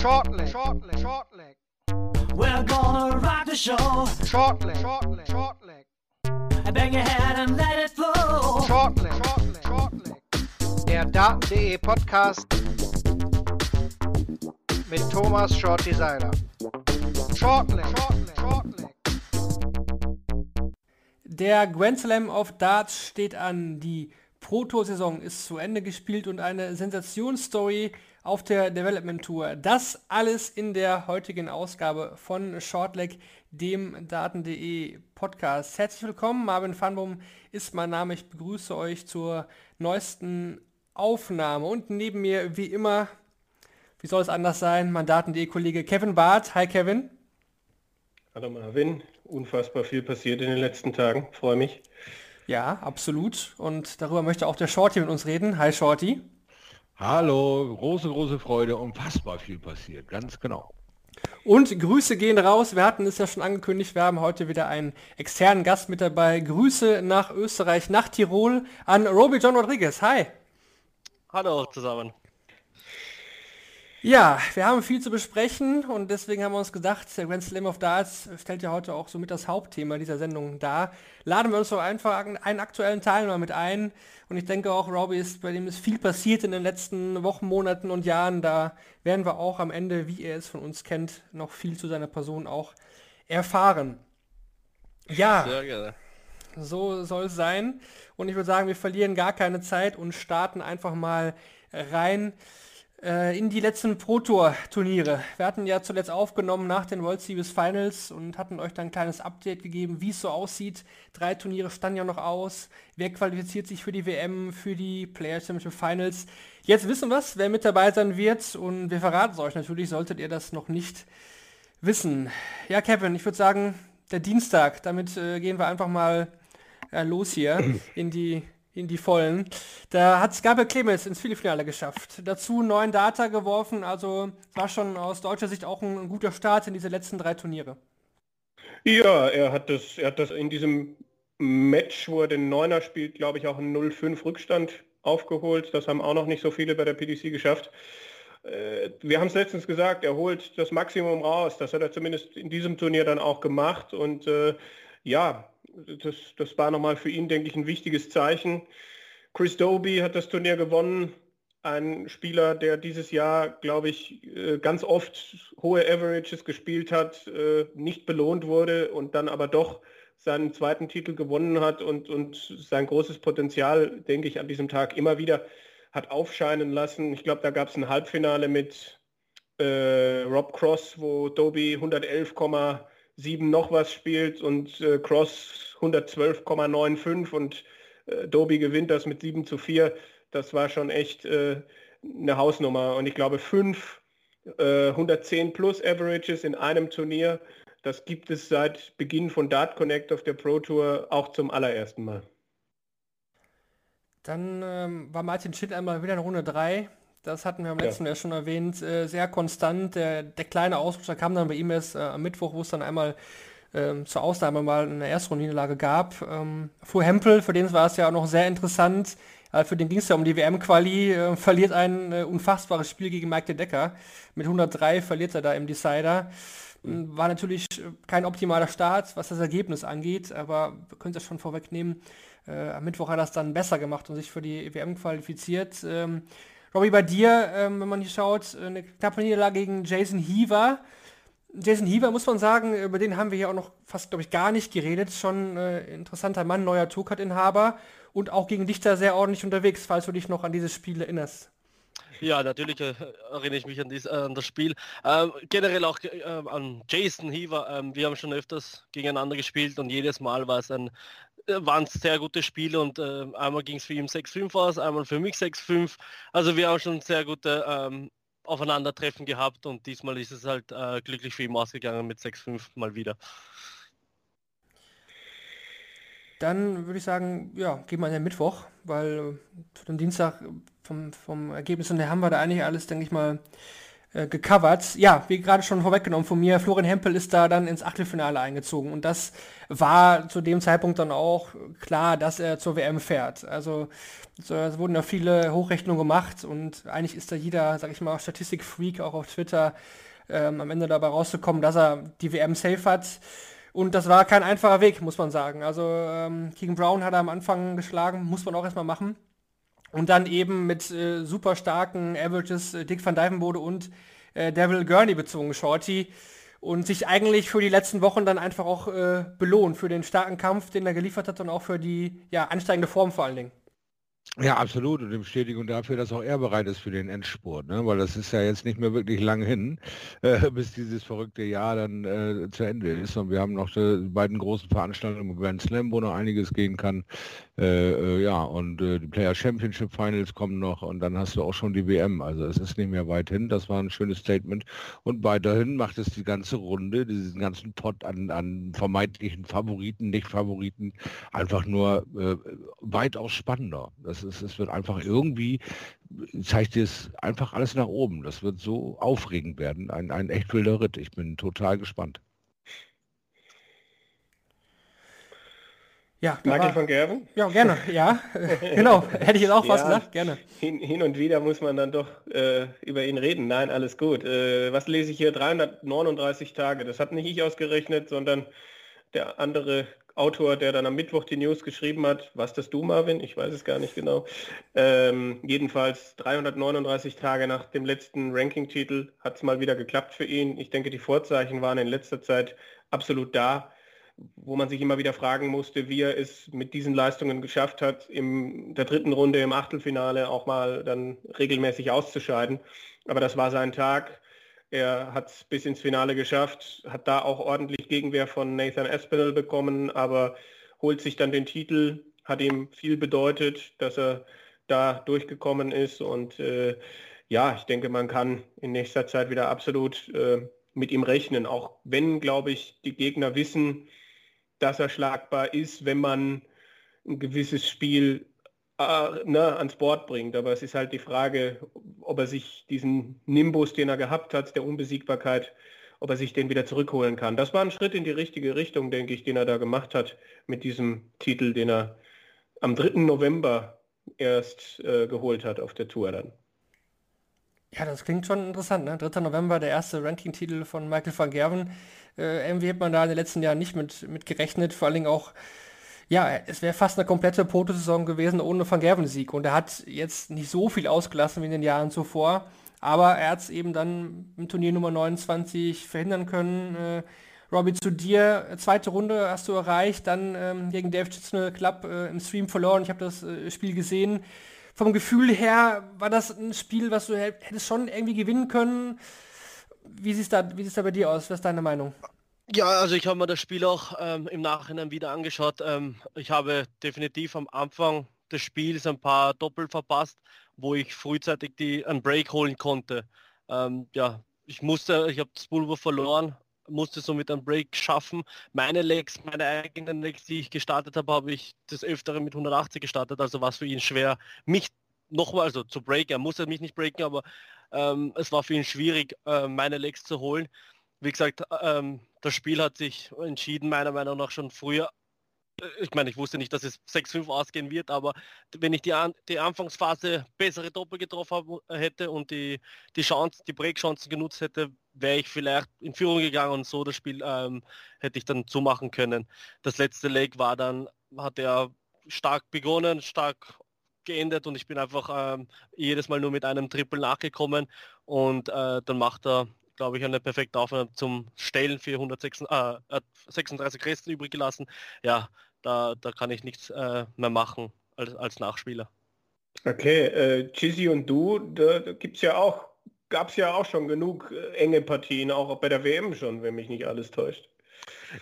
Shortleg, shortleg, shortleg. We're gonna rock the show. Shortleg, shortleg, shortleg. Bang your head and let it flow. Shortleg, shortleg, shortleg. Der Daten.de Podcast mit Thomas Shorty Seiler. Shortleg, shortleg, shortleg. Der Grand Slam of Darts steht an. Die Pro Tour Saison ist zu Ende gespielt und eine Sensationsstory auf der Development Tour. Das alles in der heutigen Ausgabe von Shortleg, dem Daten.de Podcast. Herzlich willkommen, Marvin Fanbum ist mein Name. Ich begrüße euch zur neuesten Aufnahme. Und neben mir, wie immer, wie soll es anders sein, mein Daten.de Kollege Kevin Barth. Hi Kevin. Hallo Marvin, unfassbar viel passiert in den letzten Tagen, freue mich. Ja, absolut. Und darüber möchte auch der Shorty mit uns reden. Hi Shorty. Hallo, große, große Freude, unfassbar viel passiert, ganz genau. Und Grüße gehen raus. Wir hatten es ja schon angekündigt, wir haben heute wieder einen externen Gast mit dabei. Grüße nach Österreich, nach Tirol an Roby John Rodriguez. Hi. Hallo zusammen. Ja, wir haben viel zu besprechen und deswegen haben wir uns gedacht, der Grand Slam of Darts stellt ja heute auch somit das Hauptthema dieser Sendung dar. Laden wir uns doch einfach einen aktuellen Teilnehmer mit ein und ich denke auch, Robbie ist, bei dem ist viel passiert in den letzten Wochen, Monaten und Jahren. Da werden wir auch am Ende, wie er es von uns kennt, noch viel zu seiner Person auch erfahren. Ja, Sehr gerne. so soll es sein. Und ich würde sagen, wir verlieren gar keine Zeit und starten einfach mal rein in die letzten Pro Tour Turniere. Wir hatten ja zuletzt aufgenommen nach den World Series Finals und hatten euch dann ein kleines Update gegeben, wie es so aussieht. Drei Turniere standen ja noch aus. Wer qualifiziert sich für die WM, für die Players Championship Finals? Jetzt wissen wir wer mit dabei sein wird und wir verraten es euch natürlich, solltet ihr das noch nicht wissen. Ja, Kevin, ich würde sagen, der Dienstag, damit äh, gehen wir einfach mal äh, los hier in die in die Vollen. Da hat es Gabriel Clemens ins Viertelfinale geschafft. Dazu neun Data geworfen, also war schon aus deutscher Sicht auch ein, ein, guter Start in diese letzten drei Turniere. Ja, er hat das, er hat das in diesem Match, wo er den Neuner spielt, glaube ich, auch einen 0-5 Rückstand aufgeholt. Das haben auch noch nicht so viele bei der PDC geschafft. Äh, wir haben es letztens gesagt, er holt das Maximum raus. Das hat er zumindest in diesem Turnier dann auch gemacht. Und äh, ja, das, das war nochmal für ihn, denke ich, ein wichtiges Zeichen. Chris Doby hat das Turnier gewonnen. Ein Spieler, der dieses Jahr, glaube ich, äh, ganz oft hohe Averages gespielt hat, äh, nicht belohnt wurde und dann aber doch seinen zweiten Titel gewonnen hat und, und sein großes Potenzial, denke ich, an diesem Tag immer wieder hat aufscheinen lassen. Ich glaube, da gab es ein Halbfinale mit äh, Rob Cross, wo Doby 111,7 noch was spielt und äh, Cross 112,95 und äh, Doby gewinnt das mit 7 zu 4. Das war schon echt äh, eine Hausnummer. Und ich glaube, fünf 110 äh, plus Averages in einem Turnier, das gibt es seit Beginn von Dart Connect auf der Pro Tour auch zum allerersten Mal. Dann ähm, war Martin Schitt einmal wieder in Runde 3. Das hatten wir am letzten ja. Jahr schon erwähnt. Äh, sehr konstant. Der, der kleine Ausrutscher kam dann bei ihm erst äh, am Mittwoch, wo es dann einmal ähm, zur Ausnahme mal eine Erstrundenniederlage gab. Ähm, Fu Hempel, für den war es ja auch noch sehr interessant. Äh, für den ging es ja um die WM-Quali, äh, verliert ein äh, unfassbares Spiel gegen Mike de Decker. Mit 103 verliert er da im Decider. Mhm. War natürlich kein optimaler Start, was das Ergebnis angeht, aber wir können es ja schon vorwegnehmen. Äh, am Mittwoch hat er es dann besser gemacht und sich für die WM qualifiziert. Ähm, Robbie, bei dir, ähm, wenn man hier schaut, eine knappe Niederlage gegen Jason Heaver. Jason Heaver, muss man sagen, über den haben wir hier auch noch fast, glaube ich, gar nicht geredet. Schon äh, interessanter Mann, neuer Tourcard-Inhaber und auch gegen dich da sehr ordentlich unterwegs, falls du dich noch an dieses Spiel erinnerst. Ja, natürlich äh, erinnere ich mich an, dies, äh, an das Spiel. Ähm, generell auch äh, an Jason Heaver. Ähm, wir haben schon öfters gegeneinander gespielt und jedes Mal war es ein äh, waren es sehr gute Spiele und äh, einmal ging es für ihn 6-5 aus, einmal für mich 6-5. Also wir haben schon sehr gute ähm, Aufeinandertreffen gehabt und diesmal ist es halt äh, glücklich für ihn ausgegangen mit 6-5 mal wieder. Dann würde ich sagen, ja, gehen wir in den Mittwoch, weil für den Dienstag vom, vom Ergebnis und haben wir da eigentlich alles, denke ich mal, äh, gecovert. Ja, wie gerade schon vorweggenommen von mir, Florian Hempel ist da dann ins Achtelfinale eingezogen und das war zu dem Zeitpunkt dann auch klar, dass er zur WM fährt. Also so, es wurden ja viele Hochrechnungen gemacht und eigentlich ist da jeder, sag ich mal, Statistikfreak auch auf Twitter ähm, am Ende dabei rauszukommen, dass er die WM safe hat. Und das war kein einfacher Weg, muss man sagen. Also ähm, Keegan Brown hat er am Anfang geschlagen, muss man auch erstmal machen. Und dann eben mit äh, super starken Averages äh, Dick van Dijvenbode und äh, Devil Gurney bezogen, Shorty. Und sich eigentlich für die letzten Wochen dann einfach auch äh, belohnt für den starken Kampf, den er geliefert hat und auch für die ja, ansteigende Form vor allen Dingen. Ja, absolut. Und die Bestätigung dafür, dass auch er bereit ist für den Endspurt. Ne? Weil das ist ja jetzt nicht mehr wirklich lang hin, äh, bis dieses verrückte Jahr dann äh, zu Ende ist. Und wir haben noch die beiden großen Veranstaltungen im Grand Slam, wo noch einiges gehen kann. Äh, äh, ja, und äh, die Player Championship Finals kommen noch und dann hast du auch schon die WM. Also es ist nicht mehr weit hin. Das war ein schönes Statement. Und weiterhin macht es die ganze Runde, diesen ganzen Pot an, an vermeintlichen Favoriten, Nicht-Favoriten, einfach nur äh, weitaus spannender. Das ist, es wird einfach irgendwie, zeigt es einfach alles nach oben. Das wird so aufregend werden. Ein, ein echt wilder Ritt. Ich bin total gespannt. Ja, Michael war, van Gerven? Ja, gerne, ja. genau, hätte ich jetzt auch fast ja, gesagt, gerne. Hin, hin, und wieder muss man dann doch äh, über ihn reden. Nein, alles gut. Äh, was lese ich hier? 339 Tage. Das hat nicht ich ausgerechnet, sondern der andere Autor, der dann am Mittwoch die News geschrieben hat. Was das du, Marvin? Ich weiß es gar nicht genau. Ähm, jedenfalls 339 Tage nach dem letzten Ranking-Titel hat es mal wieder geklappt für ihn. Ich denke, die Vorzeichen waren in letzter Zeit absolut da wo man sich immer wieder fragen musste, wie er es mit diesen Leistungen geschafft hat, in der dritten Runde im Achtelfinale auch mal dann regelmäßig auszuscheiden. Aber das war sein Tag. Er hat es bis ins Finale geschafft, hat da auch ordentlich Gegenwehr von Nathan Aspinall bekommen, aber holt sich dann den Titel, hat ihm viel bedeutet, dass er da durchgekommen ist. Und äh, ja, ich denke, man kann in nächster Zeit wieder absolut äh, mit ihm rechnen, auch wenn, glaube ich, die Gegner wissen, dass er schlagbar ist, wenn man ein gewisses Spiel äh, ne, ans Board bringt. Aber es ist halt die Frage, ob er sich diesen Nimbus, den er gehabt hat, der Unbesiegbarkeit, ob er sich den wieder zurückholen kann. Das war ein Schritt in die richtige Richtung, denke ich, den er da gemacht hat mit diesem Titel, den er am 3. November erst äh, geholt hat auf der Tour dann. Ja, das klingt schon interessant, ne? 3. November, der erste Ranking-Titel von Michael van Gerven. Äh, irgendwie hat man da in den letzten Jahren nicht mit, mit gerechnet, vor allen Dingen auch, ja, es wäre fast eine komplette Protosaison gewesen ohne Van Gerven-Sieg. Und er hat jetzt nicht so viel ausgelassen wie in den Jahren zuvor, aber er hat es eben dann im Turnier Nummer 29 verhindern können. Äh, Robbie, zu dir, zweite Runde hast du erreicht, dann ähm, gegen Dave Chitzner Club äh, im Stream verloren. Ich habe das äh, Spiel gesehen vom Gefühl her war das ein Spiel, was du hättest schon irgendwie gewinnen können. Wie sieht es da, da bei dir aus? Was ist deine Meinung? Ja, also ich habe mir das Spiel auch ähm, im Nachhinein wieder angeschaut. Ähm, ich habe definitiv am Anfang des Spiels ein paar Doppel verpasst, wo ich frühzeitig die, einen Break holen konnte. Ähm, ja, ich musste, ich habe das Pulver verloren, musste somit einen Break schaffen. Meine Legs, meine eigenen Legs, die ich gestartet habe, habe ich das Öfteren mit 180 gestartet, also war es für ihn schwer, mich nochmal, also zu breaken. Er musste mich nicht breaken, aber ähm, es war für ihn schwierig, äh, meine Legs zu holen. Wie gesagt, ähm, das Spiel hat sich entschieden, meiner Meinung nach schon früher ich meine, ich wusste nicht, dass es 6-5 ausgehen wird, aber wenn ich die, An die Anfangsphase bessere Doppel getroffen hätte und die, die Chance, die Breakchancen genutzt hätte, wäre ich vielleicht in Führung gegangen und so das Spiel ähm, hätte ich dann zumachen können. Das letzte Leg war dann, hat er stark begonnen, stark geendet und ich bin einfach ähm, jedes Mal nur mit einem Triple nachgekommen und äh, dann macht er glaube ich, eine perfekte Aufnahme zum Stellen für 136 äh, Resten übrig gelassen. Ja, da, da kann ich nichts äh, mehr machen als, als Nachspieler. Okay, äh, Chizzy und du, da, da gibt es ja auch, gab es ja auch schon genug äh, enge Partien, auch bei der WM schon, wenn mich nicht alles täuscht.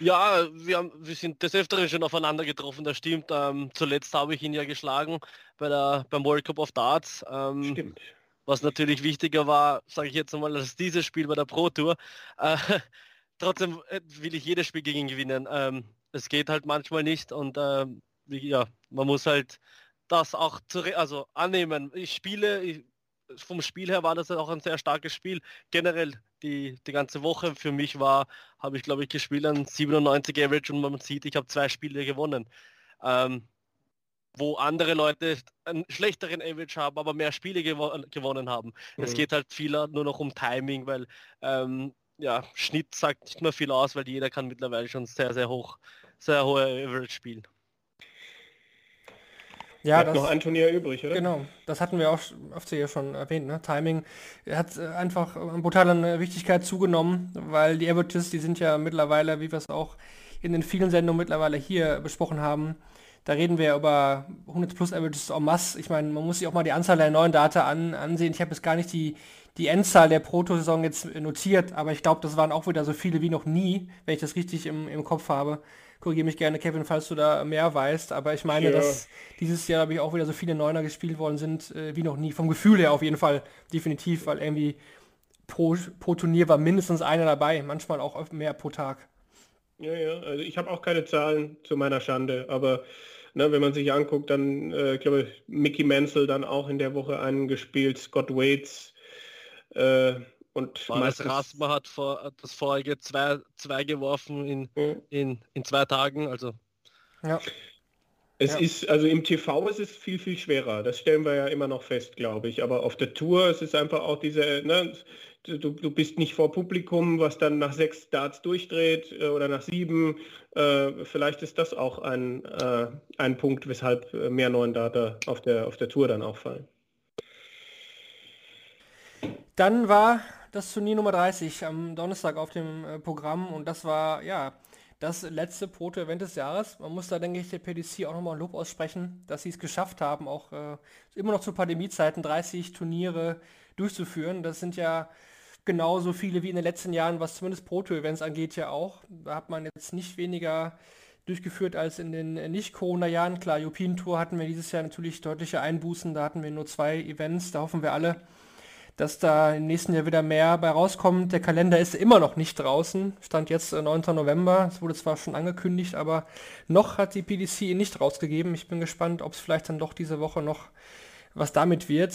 Ja, wir, haben, wir sind des Öfteren schon aufeinander getroffen, das stimmt. Ähm, zuletzt habe ich ihn ja geschlagen bei der, beim World Cup of Darts. Ähm, stimmt. Was natürlich wichtiger war, sage ich jetzt einmal, als dieses Spiel bei der Pro Tour. Äh, trotzdem äh, will ich jedes Spiel gegen ihn gewinnen. Ähm, es geht halt manchmal nicht und äh, ja, man muss halt das auch zu, also annehmen. Ich spiele, ich, vom Spiel her war das auch ein sehr starkes Spiel. Generell die, die ganze Woche für mich war, habe ich glaube ich gespielt an 97 Average und man sieht, ich habe zwei Spiele gewonnen. Ähm, wo andere Leute einen schlechteren Average haben, aber mehr Spiele gewo gewonnen haben. Mhm. Es geht halt viel nur noch um Timing, weil ähm, ja, Schnitt sagt nicht mehr viel aus, weil jeder kann mittlerweile schon sehr, sehr hoch, sehr hohe Average spielen. Ja, das, noch ein Turnier übrig, oder? Genau, das hatten wir auch oft hier schon erwähnt. Ne? Timing hat äh, einfach brutal an Wichtigkeit zugenommen, weil die Averages, die sind ja mittlerweile, wie wir es auch in den vielen Sendungen mittlerweile hier besprochen haben, da reden wir über 100 plus Averages en masse. Ich meine, man muss sich auch mal die Anzahl der neuen Daten an, ansehen. Ich habe jetzt gar nicht die, die Endzahl der Proto-Saison jetzt notiert, aber ich glaube, das waren auch wieder so viele wie noch nie, wenn ich das richtig im, im Kopf habe. Korrigiere mich gerne, Kevin, falls du da mehr weißt, aber ich meine, ja. dass dieses Jahr, glaube ich, auch wieder so viele Neuner gespielt worden sind äh, wie noch nie. Vom Gefühl her auf jeden Fall definitiv, weil irgendwie pro, pro Turnier war mindestens einer dabei, manchmal auch mehr pro Tag. Ja, ja, also ich habe auch keine Zahlen zu meiner Schande, aber ne, wenn man sich anguckt, dann, äh, ich glaube, Mickey Mansell dann auch in der Woche einen gespielt, Scott Waits äh, und Maris Rasma hat vor, das vorige zwei, zwei geworfen in, mhm. in, in zwei Tagen, also. Ja. Es ja. ist, also im TV ist es viel, viel schwerer. Das stellen wir ja immer noch fest, glaube ich. Aber auf der Tour ist es einfach auch diese, ne, du, du bist nicht vor Publikum, was dann nach sechs Starts durchdreht äh, oder nach sieben. Äh, vielleicht ist das auch ein, äh, ein Punkt, weshalb äh, mehr neuen Data auf der, auf der Tour dann auffallen. Dann war das Turnier Nummer 30 am Donnerstag auf dem äh, Programm und das war ja das letzte Proto-Event des Jahres. Man muss da, denke ich, der PDC auch nochmal Lob aussprechen, dass sie es geschafft haben, auch äh, immer noch zu Pandemiezeiten 30 Turniere durchzuführen. Das sind ja genauso viele wie in den letzten Jahren, was zumindest Proto-Events angeht, ja auch. Da hat man jetzt nicht weniger durchgeführt als in den Nicht-Corona-Jahren. Klar, European Tour hatten wir dieses Jahr natürlich deutliche Einbußen. Da hatten wir nur zwei Events. Da hoffen wir alle, dass da im nächsten Jahr wieder mehr bei rauskommt. Der Kalender ist immer noch nicht draußen. Stand jetzt 9. Äh, November. Es wurde zwar schon angekündigt, aber noch hat die PDC ihn nicht rausgegeben. Ich bin gespannt, ob es vielleicht dann doch diese Woche noch was damit wird.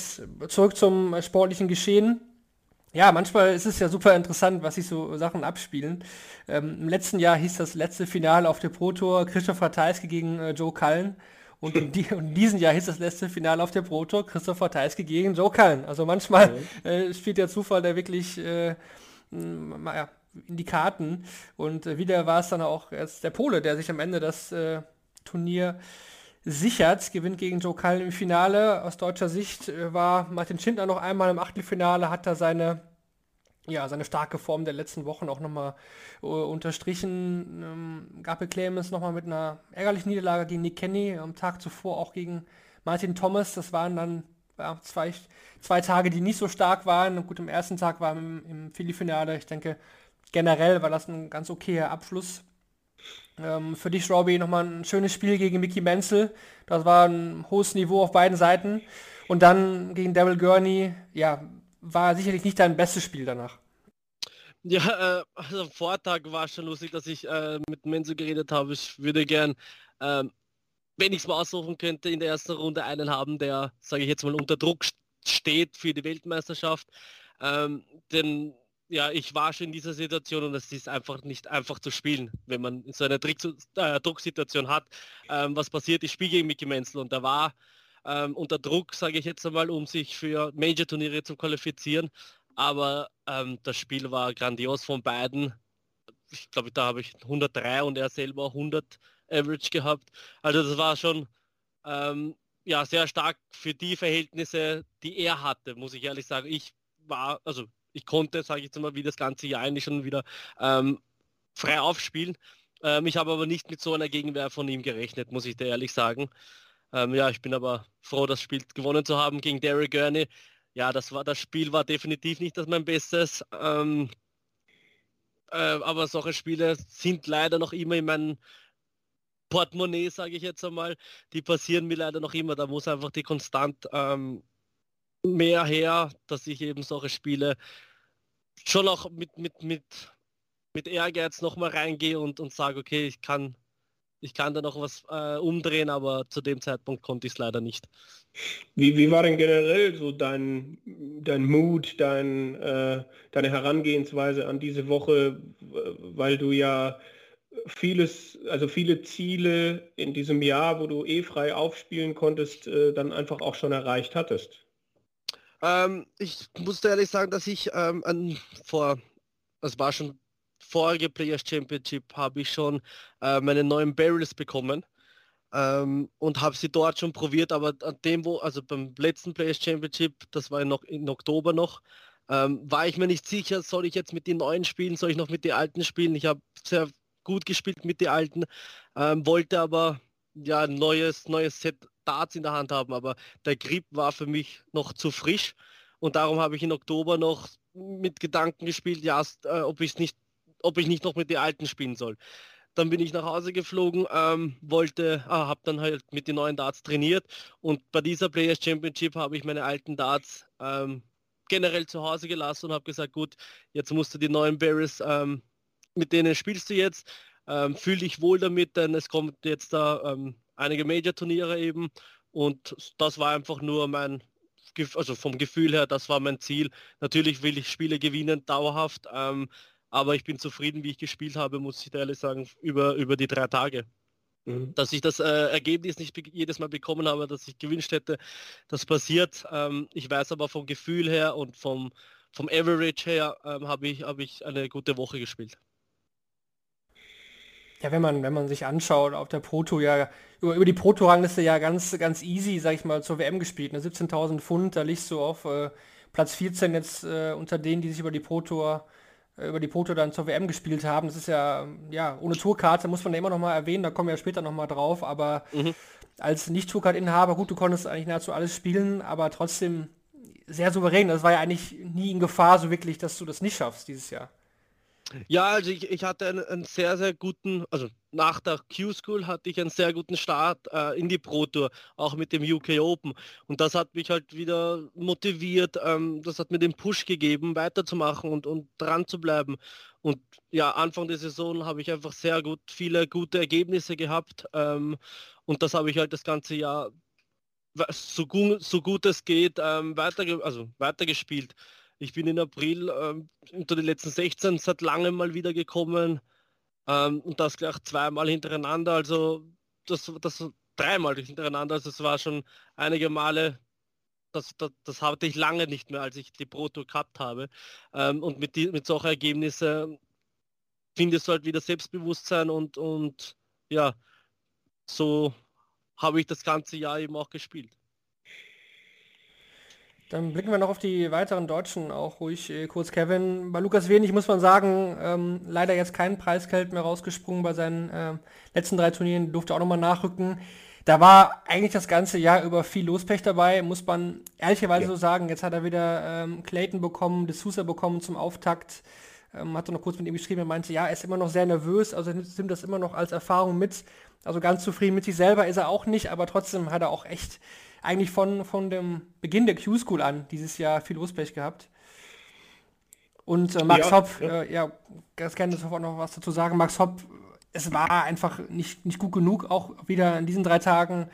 Zurück zum sportlichen Geschehen ja, manchmal ist es ja super interessant, was sich so Sachen abspielen. Ähm, Im letzten Jahr hieß das letzte Finale auf der Pro Tour Christopher Teiske gegen äh, Joe Cullen. Und in, die, in, diesem Jahr hieß das letzte Finale auf der Pro Tour Christopher Teiske gegen Joe Cullen. Also manchmal mhm. äh, spielt der Zufall da wirklich äh, ja, in die Karten. Und äh, wieder war es dann auch der Pole, der sich am Ende das äh, Turnier sichert, gewinnt gegen Joe Cullen im Finale. Aus deutscher Sicht äh, war Martin Schindler noch einmal im Achtelfinale, hat da seine, ja, seine starke Form der letzten Wochen auch nochmal äh, unterstrichen. Ähm, Gabriel Clemens nochmal mit einer ärgerlichen Niederlage gegen Nick Kenny, am Tag zuvor auch gegen Martin Thomas. Das waren dann ja, zwei, zwei Tage, die nicht so stark waren. Gut, im ersten Tag war im, im Philly-Finale, ich denke, generell war das ein ganz okayer Abschluss ähm, für dich, Robbie, nochmal ein schönes Spiel gegen Mickey Menzel. Das war ein hohes Niveau auf beiden Seiten. Und dann gegen Daryl Gurney, ja, war sicherlich nicht dein bestes Spiel danach. Ja, äh, also am Vortag war schon lustig, dass ich äh, mit Menzel geredet habe. Ich würde gern, äh, wenn ich es mal aussuchen könnte, in der ersten Runde einen haben, der, sage ich jetzt mal, unter Druck steht für die Weltmeisterschaft. Ähm, denn ja, ich war schon in dieser Situation und es ist einfach nicht einfach zu spielen, wenn man so eine Trick äh, Drucksituation hat. Ähm, was passiert? Ich spiele gegen Mickey Menzel und da war ähm, unter Druck, sage ich jetzt einmal, um sich für Major-Turniere zu qualifizieren. Aber ähm, das Spiel war grandios von beiden. Ich glaube, da habe ich 103 und er selber 100 Average gehabt. Also das war schon ähm, ja, sehr stark für die Verhältnisse, die er hatte, muss ich ehrlich sagen. Ich war, also ich konnte, sage ich jetzt mal, wie das ganze Jahr eigentlich schon wieder ähm, frei aufspielen. Ähm, ich habe aber nicht mit so einer Gegenwehr von ihm gerechnet, muss ich dir ehrlich sagen. Ähm, ja, ich bin aber froh, das Spiel gewonnen zu haben gegen Derek Gurney. Ja, das war das Spiel war definitiv nicht das mein Bestes. Ähm, äh, aber solche Spiele sind leider noch immer in meinem Portemonnaie, sage ich jetzt einmal. Die passieren mir leider noch immer. Da muss einfach die konstant ähm, mehr her, dass ich eben solche Spiele schon auch mit, mit, mit, mit Ehrgeiz nochmal reingehe und, und sage, okay, ich kann ich kann da noch was äh, umdrehen, aber zu dem Zeitpunkt konnte ich es leider nicht. Wie, wie war denn generell so dein, dein Mut, dein, äh, deine Herangehensweise an diese Woche, weil du ja vieles, also viele Ziele in diesem Jahr, wo du eh frei aufspielen konntest, äh, dann einfach auch schon erreicht hattest? Ähm, ich musste ehrlich sagen, dass ich ähm, an, vor, es war schon vorige Players Championship, habe ich schon äh, meine neuen Barrels bekommen ähm, und habe sie dort schon probiert, aber an dem, wo, also beim letzten Players Championship, das war noch in Oktober noch, ähm, war ich mir nicht sicher, soll ich jetzt mit den neuen spielen, soll ich noch mit den alten spielen. Ich habe sehr gut gespielt mit den alten, ähm, wollte aber ja ein neues, neues Set Darts in der Hand haben, aber der Grip war für mich noch zu frisch und darum habe ich in Oktober noch mit Gedanken gespielt, ja, äh, ob ich nicht, ob ich nicht noch mit den alten spielen soll. Dann bin ich nach Hause geflogen, ähm, wollte, ah, habe dann halt mit den neuen Darts trainiert und bei dieser Players Championship habe ich meine alten Darts ähm, generell zu Hause gelassen und habe gesagt, gut, jetzt musst du die neuen Barrels ähm, mit denen spielst du jetzt. Ähm, Fühl dich wohl damit, denn es kommt jetzt da ähm, einige Major-Turniere eben und das war einfach nur mein, also vom Gefühl her, das war mein Ziel. Natürlich will ich Spiele gewinnen, dauerhaft, ähm, aber ich bin zufrieden, wie ich gespielt habe, muss ich ehrlich sagen, über, über die drei Tage. Mhm. Dass ich das äh, Ergebnis nicht jedes Mal bekommen habe, dass ich gewünscht hätte, das passiert. Ähm, ich weiß aber vom Gefühl her und vom, vom Average her ähm, habe ich, hab ich eine gute Woche gespielt. Ja, wenn man, wenn man sich anschaut, auf der Proto ja, über, über die Proto-Rangliste ja ganz, ganz easy, sag ich mal, zur WM gespielt. Ne? 17.000 Pfund, da liegst du auf äh, Platz 14 jetzt äh, unter denen, die sich über die Proto über die Proto dann zur WM gespielt haben. Das ist ja, ja, ohne Tourkarte muss man ja immer noch mal erwähnen, da kommen wir ja später noch mal drauf, aber mhm. als Nicht-Tourcard-Inhaber, gut, du konntest eigentlich nahezu alles spielen, aber trotzdem sehr souverän. Das war ja eigentlich nie in Gefahr so wirklich, dass du das nicht schaffst dieses Jahr. Ja, also ich, ich hatte einen, einen, sehr, sehr guten, also nach der Q-School hatte ich einen sehr guten Start äh, in die Pro Tour, auch mit dem UK Open. Und das hat mich halt wieder motiviert, ähm, das hat mir den Push gegeben, weiterzumachen und, und dran zu bleiben. Und ja, Anfang der Saison habe ich einfach sehr gut, viele gute Ergebnisse gehabt. Ähm, und das habe ich halt das ganze Jahr so gut, so gut es geht ähm, weiter, also weitergespielt. Ich bin in April ähm, unter den letzten 16 seit langem mal wieder gekommen ähm, und das gleich zweimal hintereinander, also das, das dreimal hintereinander, also es war schon einige Male, das, das, das, hatte ich lange nicht mehr, als ich die Proto gehabt habe. Ähm, und mit, die, mit solchen Ergebnissen findest du halt wieder Selbstbewusstsein und, und ja, so habe ich das ganze Jahr eben auch gespielt. Dann blicken wir noch auf die weiteren Deutschen, auch ruhig äh, kurz Kevin. Bei Lukas Wenig muss man sagen, ähm, leider jetzt kein Preisgeld mehr rausgesprungen bei seinen äh, letzten drei Turnieren, durfte auch nochmal nachrücken. Da war eigentlich das ganze Jahr über viel Lospech dabei, muss man ehrlicherweise ja. so sagen. Jetzt hat er wieder ähm, Clayton bekommen, D'Souza bekommen zum Auftakt. Ähm, hatte noch kurz mit ihm geschrieben, er meinte, ja, er ist immer noch sehr nervös, also nimmt das immer noch als Erfahrung mit. Also ganz zufrieden mit sich selber ist er auch nicht, aber trotzdem hat er auch echt eigentlich von, von dem Beginn der Q-School an dieses Jahr viel Lospech gehabt. Und äh, Max ja, Hopp, ja, äh, ja ganz gerne sofort noch was dazu sagen. Max Hopp, es war einfach nicht, nicht gut genug, auch wieder in diesen drei Tagen.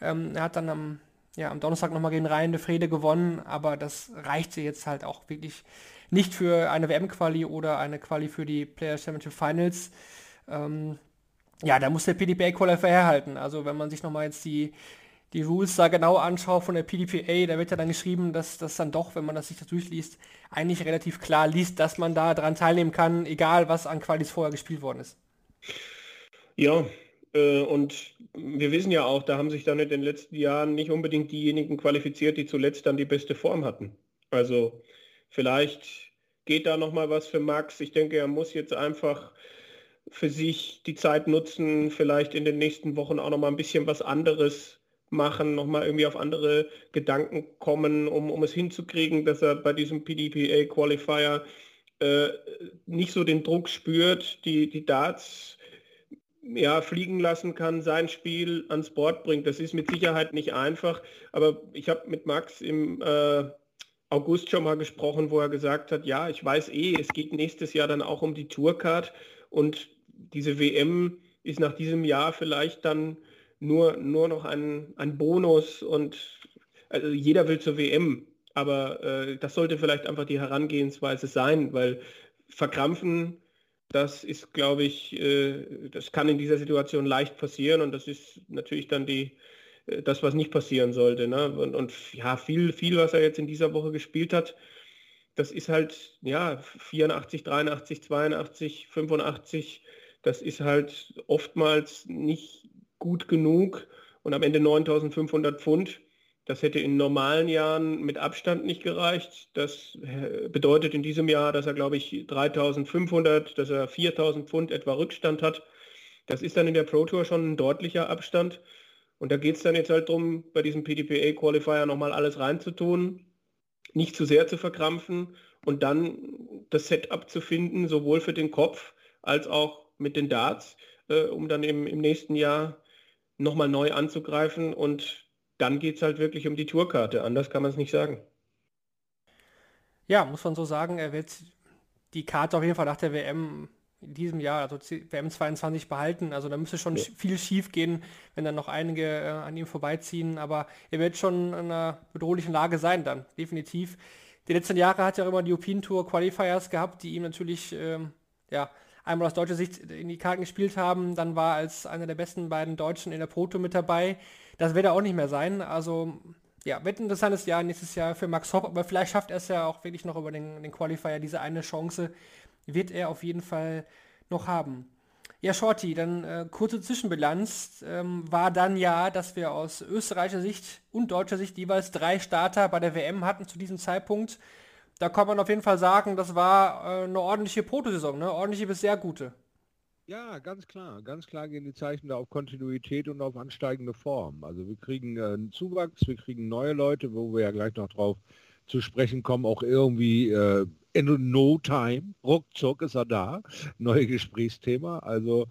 Ähm, er hat dann am, ja, am Donnerstag nochmal gegen Rhein de Frede gewonnen, aber das reichte jetzt halt auch wirklich nicht für eine WM-Quali oder eine Quali für die Player Championship Finals. Ähm, ja, da muss der PDPA-Qualifier herhalten. Also wenn man sich nochmal jetzt die die Rules da genau anschaue von der PDPA, da wird ja dann geschrieben, dass das dann doch, wenn man das sich das durchliest, eigentlich relativ klar liest, dass man da dran teilnehmen kann, egal was an Qualis vorher gespielt worden ist. Ja, äh, und wir wissen ja auch, da haben sich dann in den letzten Jahren nicht unbedingt diejenigen qualifiziert, die zuletzt dann die beste Form hatten. Also vielleicht geht da noch mal was für Max. Ich denke, er muss jetzt einfach für sich die Zeit nutzen, vielleicht in den nächsten Wochen auch noch mal ein bisschen was anderes machen, nochmal irgendwie auf andere Gedanken kommen, um, um es hinzukriegen, dass er bei diesem PDPA Qualifier äh, nicht so den Druck spürt, die, die Darts ja, fliegen lassen kann, sein Spiel ans Board bringt. Das ist mit Sicherheit nicht einfach, aber ich habe mit Max im äh, August schon mal gesprochen, wo er gesagt hat, ja, ich weiß eh, es geht nächstes Jahr dann auch um die Tourcard und diese WM ist nach diesem Jahr vielleicht dann nur, nur noch ein, ein Bonus und also jeder will zur WM, aber äh, das sollte vielleicht einfach die Herangehensweise sein, weil verkrampfen, das ist, glaube ich, äh, das kann in dieser Situation leicht passieren und das ist natürlich dann die, äh, das, was nicht passieren sollte. Ne? Und, und, ja, viel, viel, was er jetzt in dieser Woche gespielt hat, das ist halt, ja, 84, 83, 82, 85, das ist halt oftmals nicht gut genug und am Ende 9500 Pfund. Das hätte in normalen Jahren mit Abstand nicht gereicht. Das äh, bedeutet in diesem Jahr, dass er, glaube ich, 3500, dass er 4000 Pfund etwa Rückstand hat. Das ist dann in der Pro Tour schon ein deutlicher Abstand. Und da geht es dann jetzt halt darum, bei diesem PDPA-Qualifier nochmal alles reinzutun, nicht zu sehr zu verkrampfen und dann das Setup zu finden, sowohl für den Kopf als auch mit den Darts, äh, um dann im, im nächsten Jahr nochmal neu anzugreifen und dann geht es halt wirklich um die Tourkarte. Anders kann man es nicht sagen. Ja, muss man so sagen, er wird die Karte auf jeden Fall nach der WM in diesem Jahr, also WM 22 behalten. Also da müsste schon ja. viel schief gehen, wenn dann noch einige äh, an ihm vorbeiziehen. Aber er wird schon in einer bedrohlichen Lage sein dann, definitiv. Die letzten Jahre hat er auch immer die European Tour Qualifiers gehabt, die ihm natürlich ähm, ja, einmal aus deutscher Sicht in die Karten gespielt haben. Dann war als einer der besten beiden Deutschen in der Proto mit dabei. Das wird er auch nicht mehr sein. Also ja, wird ein interessantes Jahr nächstes Jahr für Max Hopp, aber vielleicht schafft er es ja auch wirklich noch über den, den Qualifier. Diese eine Chance wird er auf jeden Fall noch haben. Ja, Shorty, dann äh, kurze Zwischenbilanz ähm, war dann ja, dass wir aus österreichischer Sicht und deutscher Sicht jeweils drei Starter bei der WM hatten zu diesem Zeitpunkt da kann man auf jeden Fall sagen, das war äh, eine ordentliche Protosaison, ne? Ordentliche bis sehr gute. Ja, ganz klar. Ganz klar gehen die Zeichen da auf Kontinuität und auf ansteigende Form. Also wir kriegen äh, einen Zuwachs, wir kriegen neue Leute, wo wir ja gleich noch drauf zu sprechen kommen, auch irgendwie äh, in no time, ruckzuck ist er da, neue Gesprächsthema. Also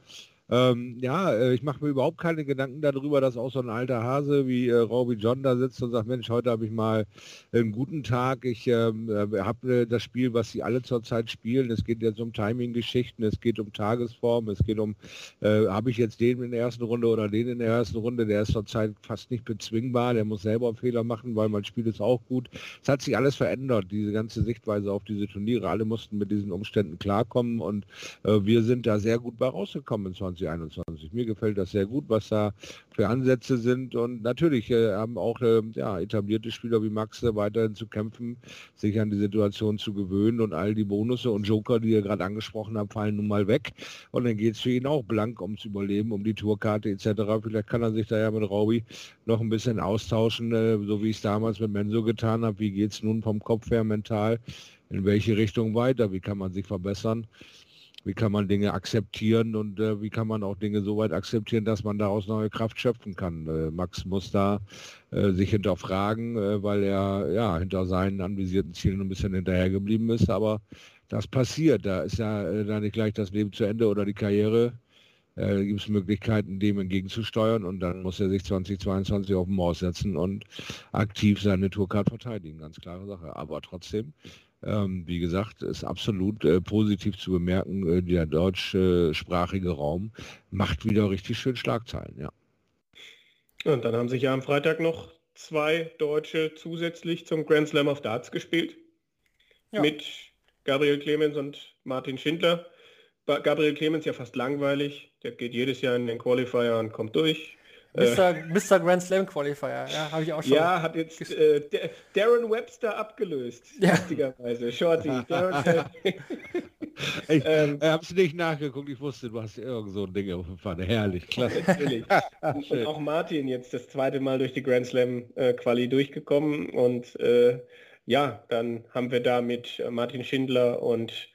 ähm, ja, äh, ich mache mir überhaupt keine Gedanken darüber, dass auch so ein alter Hase wie äh, Robbie John da sitzt und sagt, Mensch, heute habe ich mal einen guten Tag. Ich ähm, äh, habe äh, das Spiel, was sie alle zurzeit spielen. Es geht jetzt um Timing-Geschichten, es geht um Tagesform, es geht um, äh, habe ich jetzt den in der ersten Runde oder den in der ersten Runde, der ist zurzeit fast nicht bezwingbar, der muss selber Fehler machen, weil mein Spiel ist auch gut. Es hat sich alles verändert, diese ganze Sichtweise auf diese Turniere. Alle mussten mit diesen Umständen klarkommen und äh, wir sind da sehr gut bei rausgekommen in 20 2021. Mir gefällt das sehr gut, was da für Ansätze sind und natürlich äh, haben auch äh, ja, etablierte Spieler wie Max äh, weiterhin zu kämpfen, sich an die Situation zu gewöhnen und all die Bonusse und Joker, die ihr gerade angesprochen habt, fallen nun mal weg und dann geht es für ihn auch blank ums Überleben, um die Tourkarte etc. Vielleicht kann er sich da ja mit Raubi noch ein bisschen austauschen, äh, so wie ich es damals mit Menso getan habe. Wie geht es nun vom Kopf her mental? In welche Richtung weiter? Wie kann man sich verbessern? Wie kann man Dinge akzeptieren und äh, wie kann man auch Dinge so weit akzeptieren, dass man daraus neue Kraft schöpfen kann. Äh, Max muss da äh, sich hinterfragen, äh, weil er ja hinter seinen anvisierten Zielen ein bisschen hinterhergeblieben ist, aber das passiert. Da ist ja äh, da nicht gleich das Leben zu Ende oder die Karriere. Äh, gibt es Möglichkeiten, dem entgegenzusteuern und dann muss er sich 2022 auf den Maus setzen und aktiv seine Tourcard verteidigen. Ganz klare Sache. Aber trotzdem ähm, wie gesagt, ist absolut äh, positiv zu bemerken, äh, der deutschsprachige Raum macht wieder richtig schön Schlagzeilen, ja. Und dann haben sich ja am Freitag noch zwei Deutsche zusätzlich zum Grand Slam of Darts gespielt. Ja. Mit Gabriel Clemens und Martin Schindler. Gabriel Clemens ja fast langweilig. Der geht jedes Jahr in den Qualifier und kommt durch. Mr. Äh, Mr. Grand Slam Qualifier, ja, habe ich auch schon. Ja, hat jetzt äh, Darren Webster abgelöst, ja. lustigerweise. Shorty, Darren Ich ähm, habe es nicht nachgeguckt, ich wusste, du hast irgend so ein Ding auf dem Pfanne. Herrlich, klasse. Natürlich. und auch Martin jetzt das zweite Mal durch die Grand Slam äh, Quali durchgekommen und äh, ja, dann haben wir da mit Martin Schindler und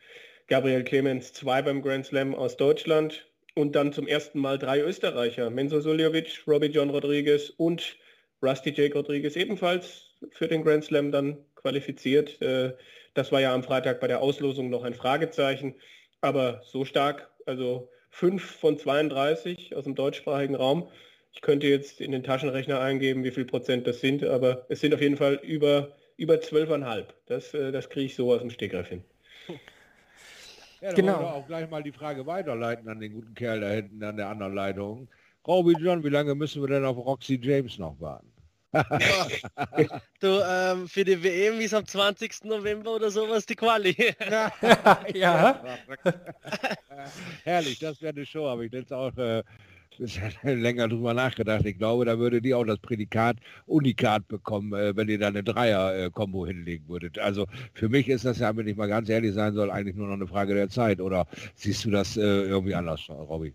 Gabriel Clemens zwei beim Grand Slam aus Deutschland und dann zum ersten Mal drei Österreicher, Menzo Suljovic, Robbie John Rodriguez und Rusty Jake Rodriguez ebenfalls für den Grand Slam dann qualifiziert. Äh, das war ja am Freitag bei der Auslosung noch ein Fragezeichen, aber so stark, also fünf von 32 aus dem deutschsprachigen Raum. Ich könnte jetzt in den Taschenrechner eingeben, wie viel Prozent das sind, aber es sind auf jeden Fall über, über 12,5. Das, äh, das kriege ich so aus dem Stegreif hin. Ja, dann Genau. wollen wir auch gleich mal die Frage weiterleiten an den guten Kerl da hinten an der anderen Leitung. Robbie John, wie lange müssen wir denn auf Roxy James noch warten? Du, ähm, für die WM ist am 20. November oder sowas die Quali. ja, Herrlich, das wäre eine Show, habe ich jetzt auch äh, länger drüber nachgedacht. Ich glaube, da würde die auch das Prädikat Unikat bekommen, äh, wenn ihr da eine Dreier-Kombo hinlegen würdet. Also für mich ist das ja, wenn ich mal ganz ehrlich sein soll, eigentlich nur noch eine Frage der Zeit. Oder siehst du das äh, irgendwie anders, Robby?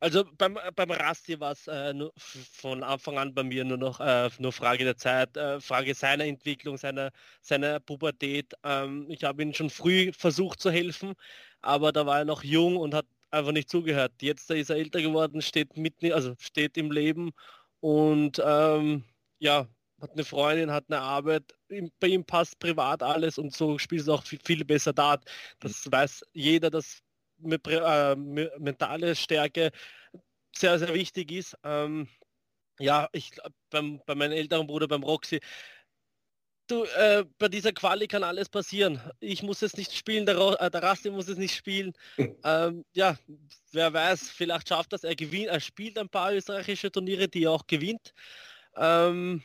Also beim, beim Rasti war es äh, von Anfang an bei mir nur noch äh, nur Frage der Zeit, äh, Frage seiner Entwicklung, seiner, seiner Pubertät. Ähm, ich habe ihn schon früh versucht zu helfen, aber da war er noch jung und hat einfach nicht zugehört. Jetzt ist er älter geworden, steht mitten, also steht im Leben und ähm, ja, hat eine Freundin, hat eine Arbeit, ihm, bei ihm passt privat alles und so spielt es auch viel, viel besser Dart. Das weiß jeder, dass mit, äh, me- mentale Stärke sehr, sehr wichtig ist. Ähm, ja, ich beim, bei meinem älteren Bruder, beim Roxy, du, äh, bei dieser Quali kann alles passieren. Ich muss es nicht spielen, der, Ro äh, der Rasti muss es nicht spielen. ähm, ja, wer weiß, vielleicht schafft das. Er gewinnt, er spielt ein paar österreichische Turniere, die er auch gewinnt. Ähm,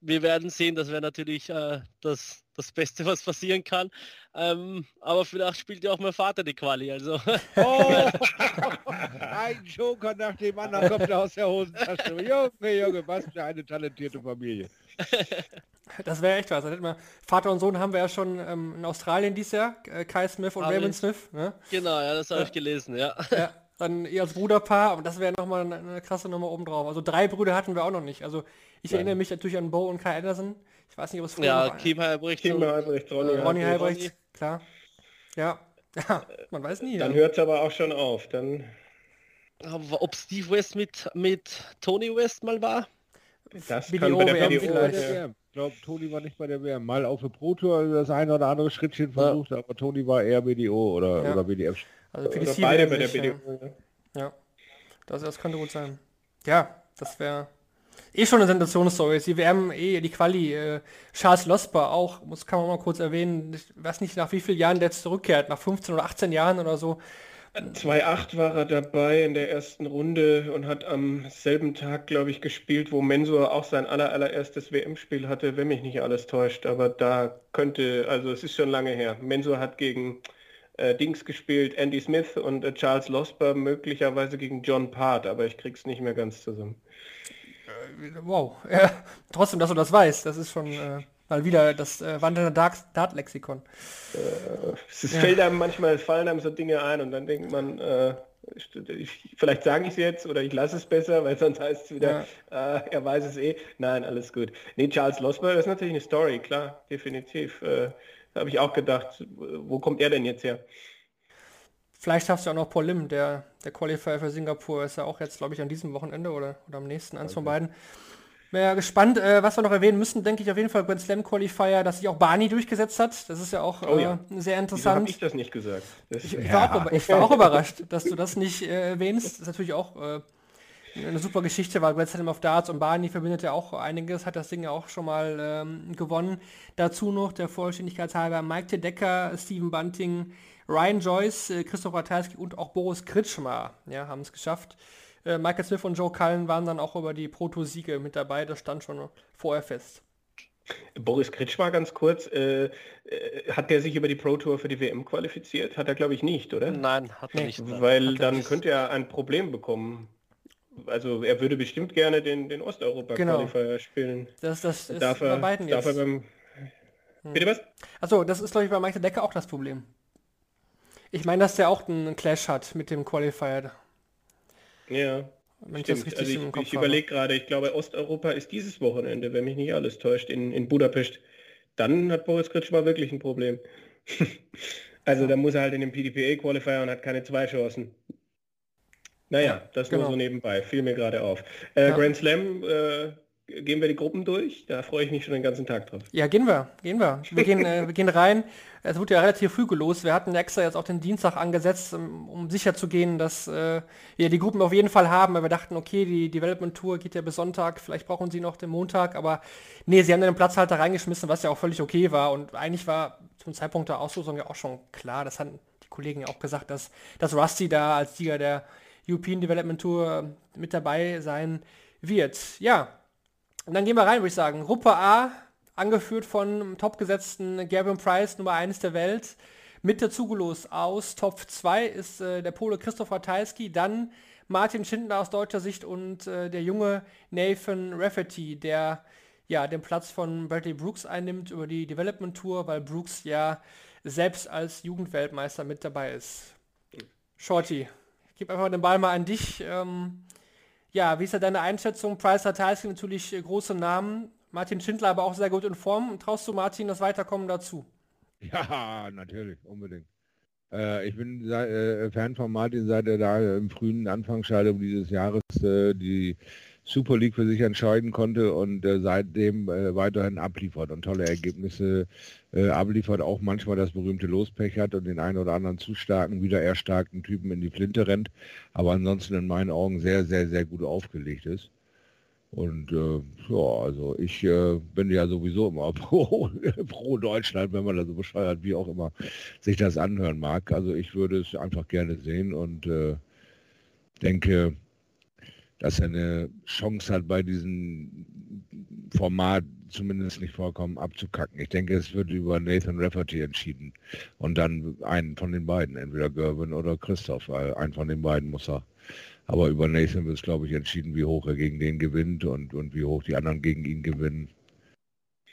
wir werden sehen, das wäre natürlich äh, das, das Beste, was passieren kann. Ähm, aber vielleicht spielt ja auch mein Vater die Quali. Also Oh, ein Joker nach dem anderen kommt aus der Hosentasche. Junge, Junge, was für eine talentierte Familie. das wäre echt was. Wir, Vater und Sohn haben wir ja schon ähm, in Australien dieses Jahr, äh, Kai Smith und. Raymond Smith. Ne? genau, ja, das habe ich gelesen, ja. Ja, dann ihr als Bruderpaar, und das wäre nochmal eine, eine krasse Nummer obendrauf. Also drei Brüder hatten wir auch noch nicht. Also ich erinnere mich natürlich an Bo und Kai Anderson. Ich weiß nicht, ob es früher Ja, Kim Halbrecht. Kim und- Albrecht, Ronny, Ronny Albrecht. Halbrecht, klar. Ja, ja, man weiß nie. Dann ja. hört es aber auch schon auf. Dann ob Steve West mit, mit Tony West mal war? das BDO kann bei der WM vielleicht. Ja. Ich glaube, Toni war nicht bei der WM. Mal auf der Pro Tour das eine oder andere Schrittchen versucht, aber Toni war eher BDO oder, Ja. oder BDF. Also für die Oder beide bei der BDO. ja. ja. Ja, das, das könnte gut sein. Ja, das wäre eh schon eine Sensationsstory. Die WM, eh die Quali, äh, Charles Losper auch, muss, kann man mal kurz erwähnen, ich weiß nicht, nach wie vielen Jahren der jetzt zurückkehrt, nach 15 oder 18 Jahren oder so. 2-8 war er dabei in der ersten Runde und hat am selben Tag, glaube ich, gespielt, wo Mensur auch sein aller, allererstes WM-Spiel hatte, wenn mich nicht alles täuscht. Aber da könnte, also es ist schon lange her. Mensur hat gegen äh, Dings gespielt, Andy Smith und äh, Charles Losper möglicherweise gegen John Part, aber ich krieg's nicht mehr ganz zusammen. Wow, ja, trotzdem, dass du das weißt, das ist schon äh, mal wieder das äh, wandernde Dart-Lexikon. Es ist, fällt einem manchmal, fallen einem so Dinge ein und dann denkt man, äh, ich, vielleicht sage ich es jetzt oder ich lasse es besser, weil sonst heißt es wieder, äh, er weiß es eh. Nein, alles gut. Nee, Charles Losber, das ist natürlich eine Story, klar, definitiv. Äh, da habe ich auch gedacht, wo kommt er denn jetzt her? Vielleicht schaffst du auch noch Paul Lim, der, der Qualifier für Singapur ist ja auch jetzt, glaube ich, an diesem Wochenende oder, oder am nächsten, eins von beiden. Wäre gespannt, äh, was wir noch erwähnen müssen, denke ich auf jeden Fall Grand Slam Qualifier, dass sich auch Barney durchgesetzt hat. Das ist ja auch Oh äh, ja. sehr Wieso habe interessant. ich das nicht gesagt? Das, Ich, ich, war auch, ich war auch überrascht, dass du das nicht äh, erwähnst. Das ist natürlich auch äh, eine super Geschichte, weil Grand Slam of Darts und Barney verbindet ja auch einiges, hat das Ding ja auch schon mal ähm, gewonnen. Dazu noch der Vollständigkeit halber Mike Tedecker, Steven Bunting, Ryan Joyce, äh, Christoph Ratajski und auch Boris Kritschmer ja, haben es geschafft. Äh, Michael Smith und Joe Cullen waren dann auch über die Proto-Siege mit dabei, das stand schon vorher fest. Boris Kritschmer ganz kurz, äh, äh, hat der sich über die Pro Tour für die WM qualifiziert? Hat er glaube ich nicht, oder? Nein, hat er nicht. Weil Hat dann nicht. könnte er ein Problem bekommen. Also er würde bestimmt gerne den, den Osteuropa-Qualifier Genau. spielen. Das, das ist Darf bei er, beiden darf jetzt. er beim... Bitte was? Achso, das ist glaube ich bei Michael Decker auch das Problem. Ich meine, dass der auch einen Clash hat mit dem Qualifier. Ja. Wenn ich das richtig Also ich, ich überlege gerade, ich glaube Osteuropa ist dieses Wochenende, wenn mich nicht alles täuscht, in, in Budapest. Dann hat Boris Kritschmer wirklich ein Problem. also da muss er halt in den PDPA-Qualifier und hat keine zwei Chancen. Naja, Ja, das genau. nur so nebenbei, fiel mir gerade auf. Äh, Ja. Grand Slam, äh, gehen wir die Gruppen durch? Da freue ich mich schon den ganzen Tag drauf. Ja, gehen wir, gehen wir. Wir gehen, äh, wir gehen rein. Es wurde ja relativ früh gelost. Wir hatten extra jetzt auch den Dienstag angesetzt, um, um sicher zu gehen, dass äh, wir die Gruppen auf jeden Fall haben, weil wir dachten, okay, die Development Tour geht ja bis Sonntag, vielleicht brauchen sie noch den Montag, aber nee, sie haben den Platzhalter reingeschmissen, was ja auch völlig okay war und eigentlich war zum Zeitpunkt der Auslosung ja auch schon klar, das hatten die Kollegen ja auch gesagt, dass, dass Rusty da als Sieger der European Development Tour mit dabei sein wird. Ja, und dann gehen wir rein, würde ich sagen. Gruppe A, angeführt von topgesetzten Gavin Price, Nummer 1 der Welt. Mit der Zugelos aus Top 2 ist äh, der Pole Christopher Ratajski, dann Martin Schindler aus deutscher Sicht und äh, der junge Nathan Rafferty, der ja den Platz von Bradley Brooks einnimmt über die Development Tour, weil Brooks ja selbst als Jugendweltmeister mit dabei ist. Shorty, ich gebe einfach den Ball mal an dich. Ähm, ja, wie ist ja deine Einschätzung? Price Ratajski natürlich äh, große Namen, Martin Schindler aber auch sehr gut in Form. Traust du Martin das Weiterkommen dazu? Ja, natürlich, unbedingt. Äh, ich bin äh, Fan von Martin, seit er da im frühen Anfangsschaltung dieses Jahres äh, die Super League für sich entscheiden konnte und äh, seitdem äh, weiterhin abliefert und tolle Ergebnisse äh, abliefert, auch manchmal das berühmte Lospech hat und den einen oder anderen zu starken, wieder eher starken Typen in die Flinte rennt, aber ansonsten in meinen Augen sehr, sehr, sehr gut aufgelegt ist. Und äh, ja, also ich äh, bin ja sowieso immer pro, pro Deutschland, wenn man da so bescheuert, wie auch immer sich das anhören mag. Also ich würde es einfach gerne sehen und äh, denke, dass er eine Chance hat, bei diesem Format zumindest nicht vollkommen abzukacken. Ich denke, es wird über Nathan Rafferty entschieden und dann einen von den beiden, entweder Gerben oder Christoph, weil einen von den beiden muss er aber über Nathan wird es, glaube ich, entschieden, wie hoch er gegen den gewinnt und, und wie hoch die anderen gegen ihn gewinnen.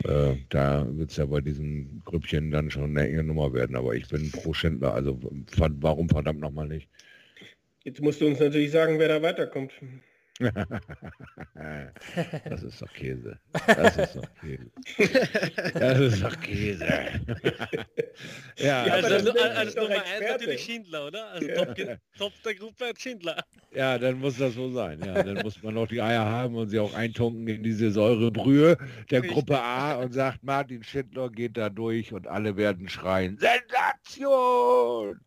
Äh, da wird es ja bei diesem Grüppchen dann schon eine enge Nummer werden. Aber ich bin pro Schindler. Also warum verdammt nochmal nicht? Jetzt musst du uns natürlich sagen, wer da weiterkommt. Das ist doch Käse. Das ist doch Käse. Das ist doch Käse. ja, ja also, also, also Nummer 1 natürlich Schindler, oder? Also ja. Top, Top, der Gruppe Schindler. Ja, dann muss das so sein. Ja, dann muss man noch die Eier haben und sie auch eintunken in diese Säurebrühe der Gruppe A und sagt, Martin Schindler geht da durch und alle werden schreien, Sensation!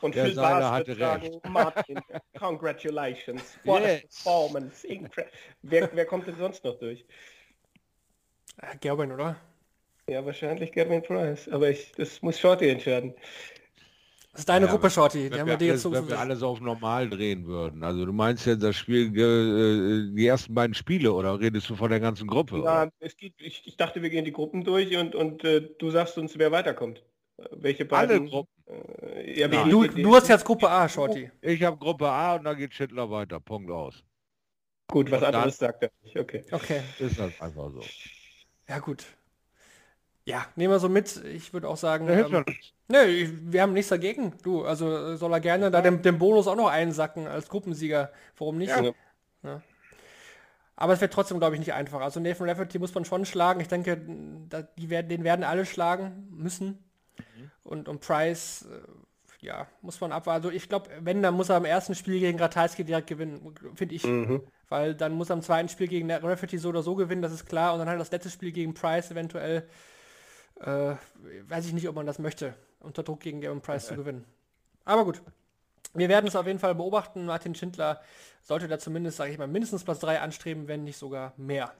Und Der Phil Seiler hatte recht. Martin, congratulations. What yes. a performance. Wer, wer kommt denn sonst noch durch? Äh, Gerwin, oder? Ja, wahrscheinlich Gerwin Price. Aber ich, das muss Shorty entscheiden. Das ist deine ja, Gruppe, Shorty. Die haben wir, alles, wenn wir alles auf normal drehen würden. Also du meinst jetzt das Spiel, äh, die ersten beiden Spiele oder redest du von der ganzen Gruppe? Ja, es geht, ich, ich, dachte, wir gehen die Gruppen durch und, und äh, du sagst uns, wer weiterkommt. Welche beiden? Alle Gruppen. Äh, ja, du, du hast jetzt Gruppe A, Shorty. Ich habe Gruppe A und da geht Schindler weiter. Punkt aus. Gut, was und anderes sagt er nicht. Okay. Okay. Ist das einfach so. Ja, gut. Ja, nehmen wir so mit. Ich würde auch sagen, ähm, nö, wir haben nichts dagegen. Du, also soll er gerne da den, den Bonus auch noch einsacken als Gruppensieger. Warum nicht? Ja. Ja. Aber es wird trotzdem, glaube ich, nicht einfach. Also Nathan Rafferty muss man schon schlagen. Ich denke, die werden, den werden alle schlagen müssen. Mhm. Und, und Price, äh, ja, muss man abwarten. Also ich glaube, wenn, dann muss er am ersten Spiel gegen Ratajski direkt gewinnen, finde ich. Mhm. Weil dann muss er am zweiten Spiel gegen Rafferty so oder so gewinnen, das ist klar. Und dann halt das letzte Spiel gegen Price eventuell. Äh, weiß ich nicht, ob man das möchte, unter Druck gegen Gavin Price okay. zu gewinnen. Aber gut. Wir werden es auf jeden Fall beobachten. Martin Schindler sollte da zumindest, sage ich mal, mindestens Platz 3 anstreben, wenn nicht sogar mehr.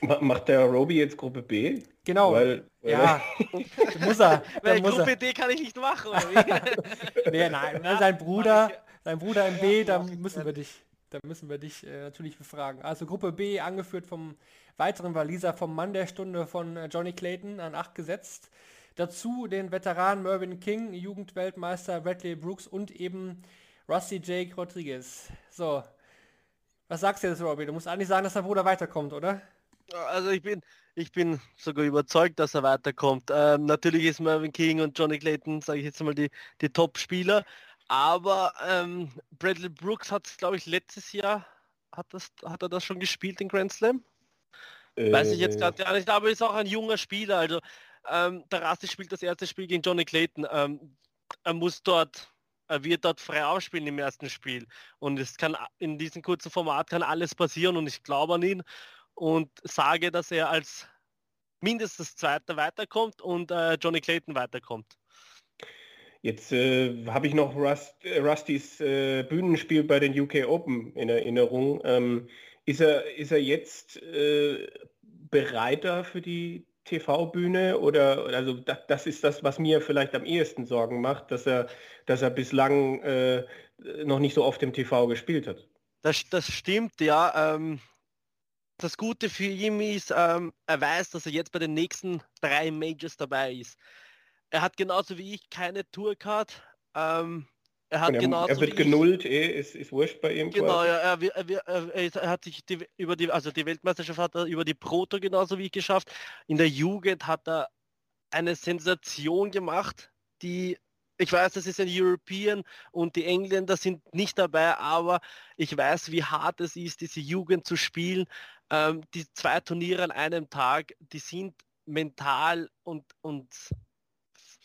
Macht der Roby jetzt Gruppe B? Genau. Weil, ja, muss er. Weil muss Gruppe er. D kann ich nicht machen. nee, nein, ja, sein Bruder, sein Bruder im B, da müssen wir dich, da müssen wir dich äh, natürlich befragen. Also Gruppe B, angeführt vom weiteren Waliser vom Mann der Stunde von äh, Johnny Clayton an 8 gesetzt. Dazu den Veteran Mervyn King, Jugendweltmeister Bradley Brooks und eben Rusty Jake Rodriguez. So, was sagst du jetzt, Robbie? Du musst eigentlich sagen, dass der Bruder weiterkommt, oder? Also ich bin, ich bin sogar überzeugt, dass er weiterkommt. Ähm, natürlich ist Mervyn King und Johnny Clayton, sage ich jetzt mal, die, die Top-Spieler. Aber ähm, Bradley Brooks hat, glaube ich, letztes Jahr, hat, das, hat er das schon gespielt, in Grand Slam? Äh, Weiß ich jetzt äh. gerade gar nicht, aber ist auch ein junger Spieler. Also ähm, der Rasti spielt das erste Spiel gegen Johnny Clayton. Ähm, er muss dort, er wird dort frei aufspielen im ersten Spiel. Und es kann in diesem kurzen Format kann alles passieren und ich glaube an ihn und sage, dass er als mindestens Zweiter weiterkommt und äh, Johnny Clayton weiterkommt. Jetzt äh, habe ich noch Rust, äh, Rustys äh, Bühnenspiel bei den UK Open in Erinnerung. Ähm, ist, er, ist er jetzt äh, bereiter für die TV-Bühne oder also das, das, ist das, was mir vielleicht am ehesten Sorgen macht, dass er, dass er bislang äh, noch nicht so oft im TV gespielt hat. Das, das stimmt, ja. Ähm, das Gute für ihn ist, ähm, er weiß, dass er jetzt bei den nächsten drei Majors dabei ist. Er hat genauso wie ich keine Tourcard. Ähm, er, hat er, genauso er wird genullt, eh, ist, ist wurscht bei ihm. Genau, ja, er, er, er, hat sich die, über die, also die Weltmeisterschaft hat er über die Proto genauso wie ich geschafft. In der Jugend hat er eine Sensation gemacht, die ich weiß, das ist ein European und die Engländer sind nicht dabei, aber ich weiß, wie hart es ist, diese Jugend zu spielen. Ähm, die zwei Turniere an einem Tag, die sind mental und, und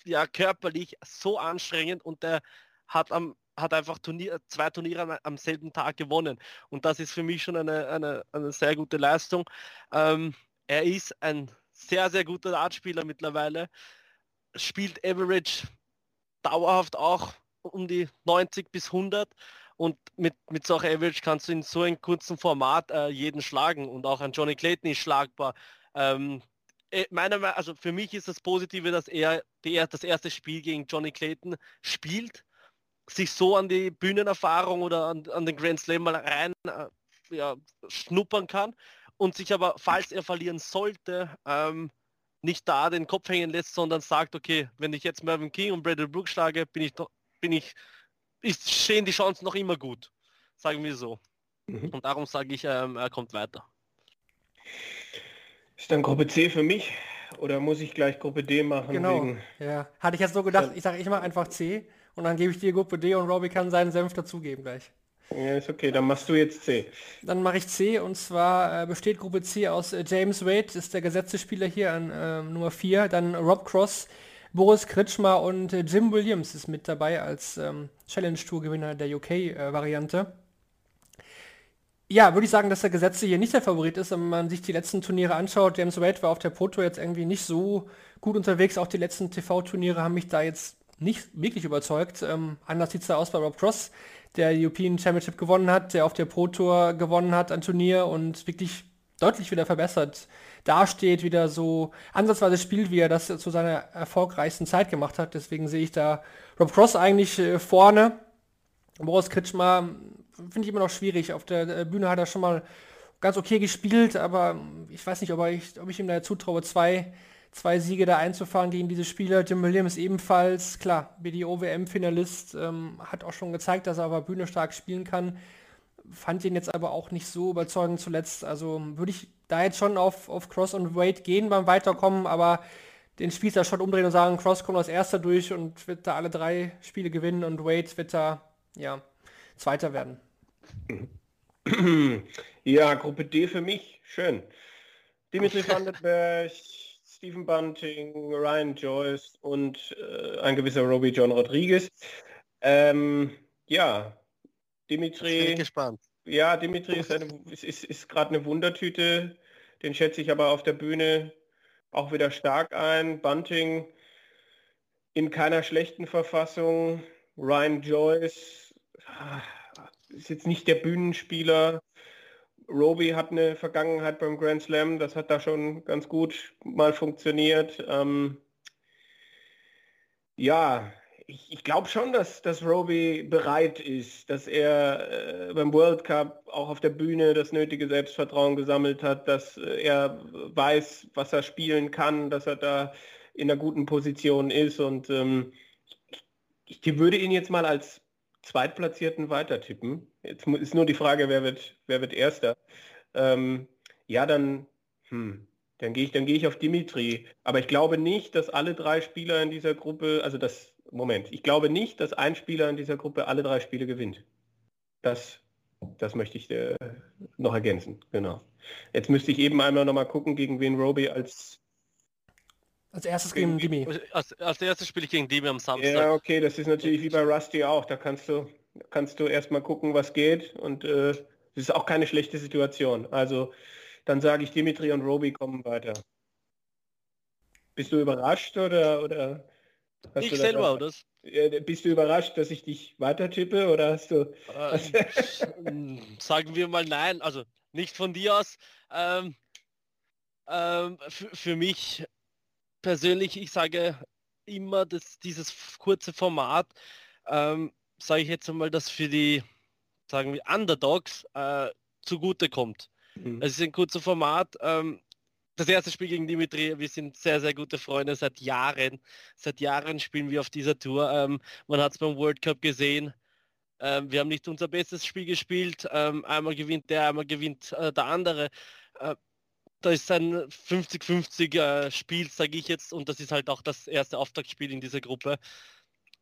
ja, körperlich so anstrengend und der hat am hat einfach Turnier, zwei Turniere am, selben Tag gewonnen. Und das ist für mich schon eine, eine, eine sehr gute Leistung. Ähm, er ist ein sehr, sehr guter Dartspieler mittlerweile. Spielt Average dauerhaft auch um die 90 bis 100 und mit, mit solcher Average kannst du in so einem kurzen Format äh, jeden schlagen und auch ein Johnny Clayton ist schlagbar. Ähm, äh, meiner also für mich ist das Positive, dass er die, das erste Spiel gegen Johnny Clayton spielt sich so an die Bühnenerfahrung oder an, an den Grand Slam mal rein äh, ja, schnuppern kann und sich aber, falls er verlieren sollte, ähm, nicht da den Kopf hängen lässt, sondern sagt, okay, wenn ich jetzt Mervyn King und Bradley Brooks schlage, bin ich, bin ich, ist, stehen die Chancen noch immer gut. Sagen wir so. Mhm. Und darum sage ich, ähm, er kommt weiter. Ist dann Gruppe C für mich oder muss ich gleich Gruppe D machen? Genau. Wegen... Ja, hatte ich jetzt so gedacht, ich sage, ich mache einfach C und dann gebe ich dir Gruppe D und Robbie kann seinen Senf dazugeben gleich. Ja, ist okay, dann machst du jetzt C. Dann mache ich C und zwar äh, besteht Gruppe C aus äh, James Wade, ist der Gesetzespieler hier an äh, Nummer 4, dann Rob Cross, Boris Kritschmer und äh, Jim Williams ist mit dabei als ähm, Challenge Tour Gewinner der UK-Variante. Äh, ja, würde ich sagen, dass der Gesetze hier nicht der Favorit ist, wenn man sich die letzten Turniere anschaut. James Wade war auf der Proto jetzt irgendwie nicht so gut unterwegs. Auch die letzten TV-Turniere haben mich da jetzt nicht wirklich überzeugt. Ähm, anders sieht es da aus bei Rob Cross, der European Championship gewonnen hat, der auf der Pro Tour gewonnen hat, ein Turnier und wirklich deutlich wieder verbessert dasteht, wieder so ansatzweise spielt, wie er das zu seiner erfolgreichsten Zeit gemacht hat. Deswegen sehe ich da Rob Cross eigentlich äh, vorne. Boris Kritschmer finde ich immer noch schwierig. Auf der äh, Bühne hat er schon mal ganz okay gespielt, aber ich weiß nicht, ob ich, ob ich ihm da zutraue, zwei zwei Siege da einzufahren gegen diese Spieler. Jim Williams ebenfalls, klar, BDO-WM-Finalist, ähm, hat auch schon gezeigt, dass er aber Bühne stark spielen kann. Fand ihn jetzt aber auch nicht so überzeugend zuletzt. Also würde ich da jetzt schon auf, auf Cross und Wade gehen beim Weiterkommen, aber den Spieler schon umdrehen und sagen, Cross kommt als erster durch und wird da alle drei Spiele gewinnen und Wade wird da, ja, Zweiter werden. Ja, Gruppe D für mich, schön. Dimitri Vandenberg, Stephen Bunting, Ryan Joyce und äh, ein gewisser Robbie John Rodriguez. Ähm, ja, Dimitri. Gespannt. Ja, Dimitri ist, ist, ist, ist gerade eine Wundertüte. Den schätze ich aber auf der Bühne auch wieder stark ein. Bunting in keiner schlechten Verfassung. Ryan Joyce ah, ist jetzt nicht der Bühnenspieler. Roby hat eine Vergangenheit beim Grand Slam, das hat da schon ganz gut mal funktioniert. Ähm, ja, ich, ich glaube schon, dass, dass Roby bereit ist, dass er äh, beim World Cup auch auf der Bühne das nötige Selbstvertrauen gesammelt hat, dass äh, er weiß, was er spielen kann, dass er da in einer guten Position ist und ähm, ich, ich würde ihn jetzt mal als Zweitplatzierten weiter tippen. Jetzt ist nur die Frage, wer wird, wer wird Erster. Ähm, ja, dann, hm, dann gehe ich, dann gehe ich auf Dimitri. Aber ich glaube nicht, dass alle drei Spieler in dieser Gruppe, also das, Moment, ich glaube nicht, dass ein Spieler in dieser Gruppe alle drei Spiele gewinnt. Das, das möchte ich äh, noch ergänzen, genau. Jetzt müsste ich eben einmal noch mal gucken, gegen wen Roby als als erstes gegen Dimi. Als, als erstes spiele ich gegen Dimi am Samstag. Ja, okay, das ist natürlich wie bei Rusty auch. Da kannst du, kannst du erstmal gucken, was geht. Und äh, es ist auch keine schlechte Situation. Also dann sage ich, Dimitri und Roby kommen weiter. Bist du überrascht oder, oder ich selber, oder? Bist du überrascht, dass ich dich weiter tippe oder hast du... Äh, sagen wir mal nein, also nicht von dir aus. Ähm, ähm, für mich persönlich, ich sage immer, dass dieses kurze Format, ähm, sage ich jetzt einmal, dass für die, sagen wir, Underdogs äh, zugute kommt. Mhm. Es ist ein kurzer Format. Ähm, das erste Spiel gegen Dimitri, wir sind sehr, sehr gute Freunde seit Jahren. Seit Jahren spielen wir auf dieser Tour. Ähm, man hat es beim World Cup gesehen. Ähm, wir haben nicht unser bestes Spiel gespielt. Ähm, einmal gewinnt der, einmal gewinnt äh, der andere. Äh, da ist ein 50-50 äh, Spiel, sage ich jetzt, und das ist halt auch das erste Auftaktspiel in dieser Gruppe.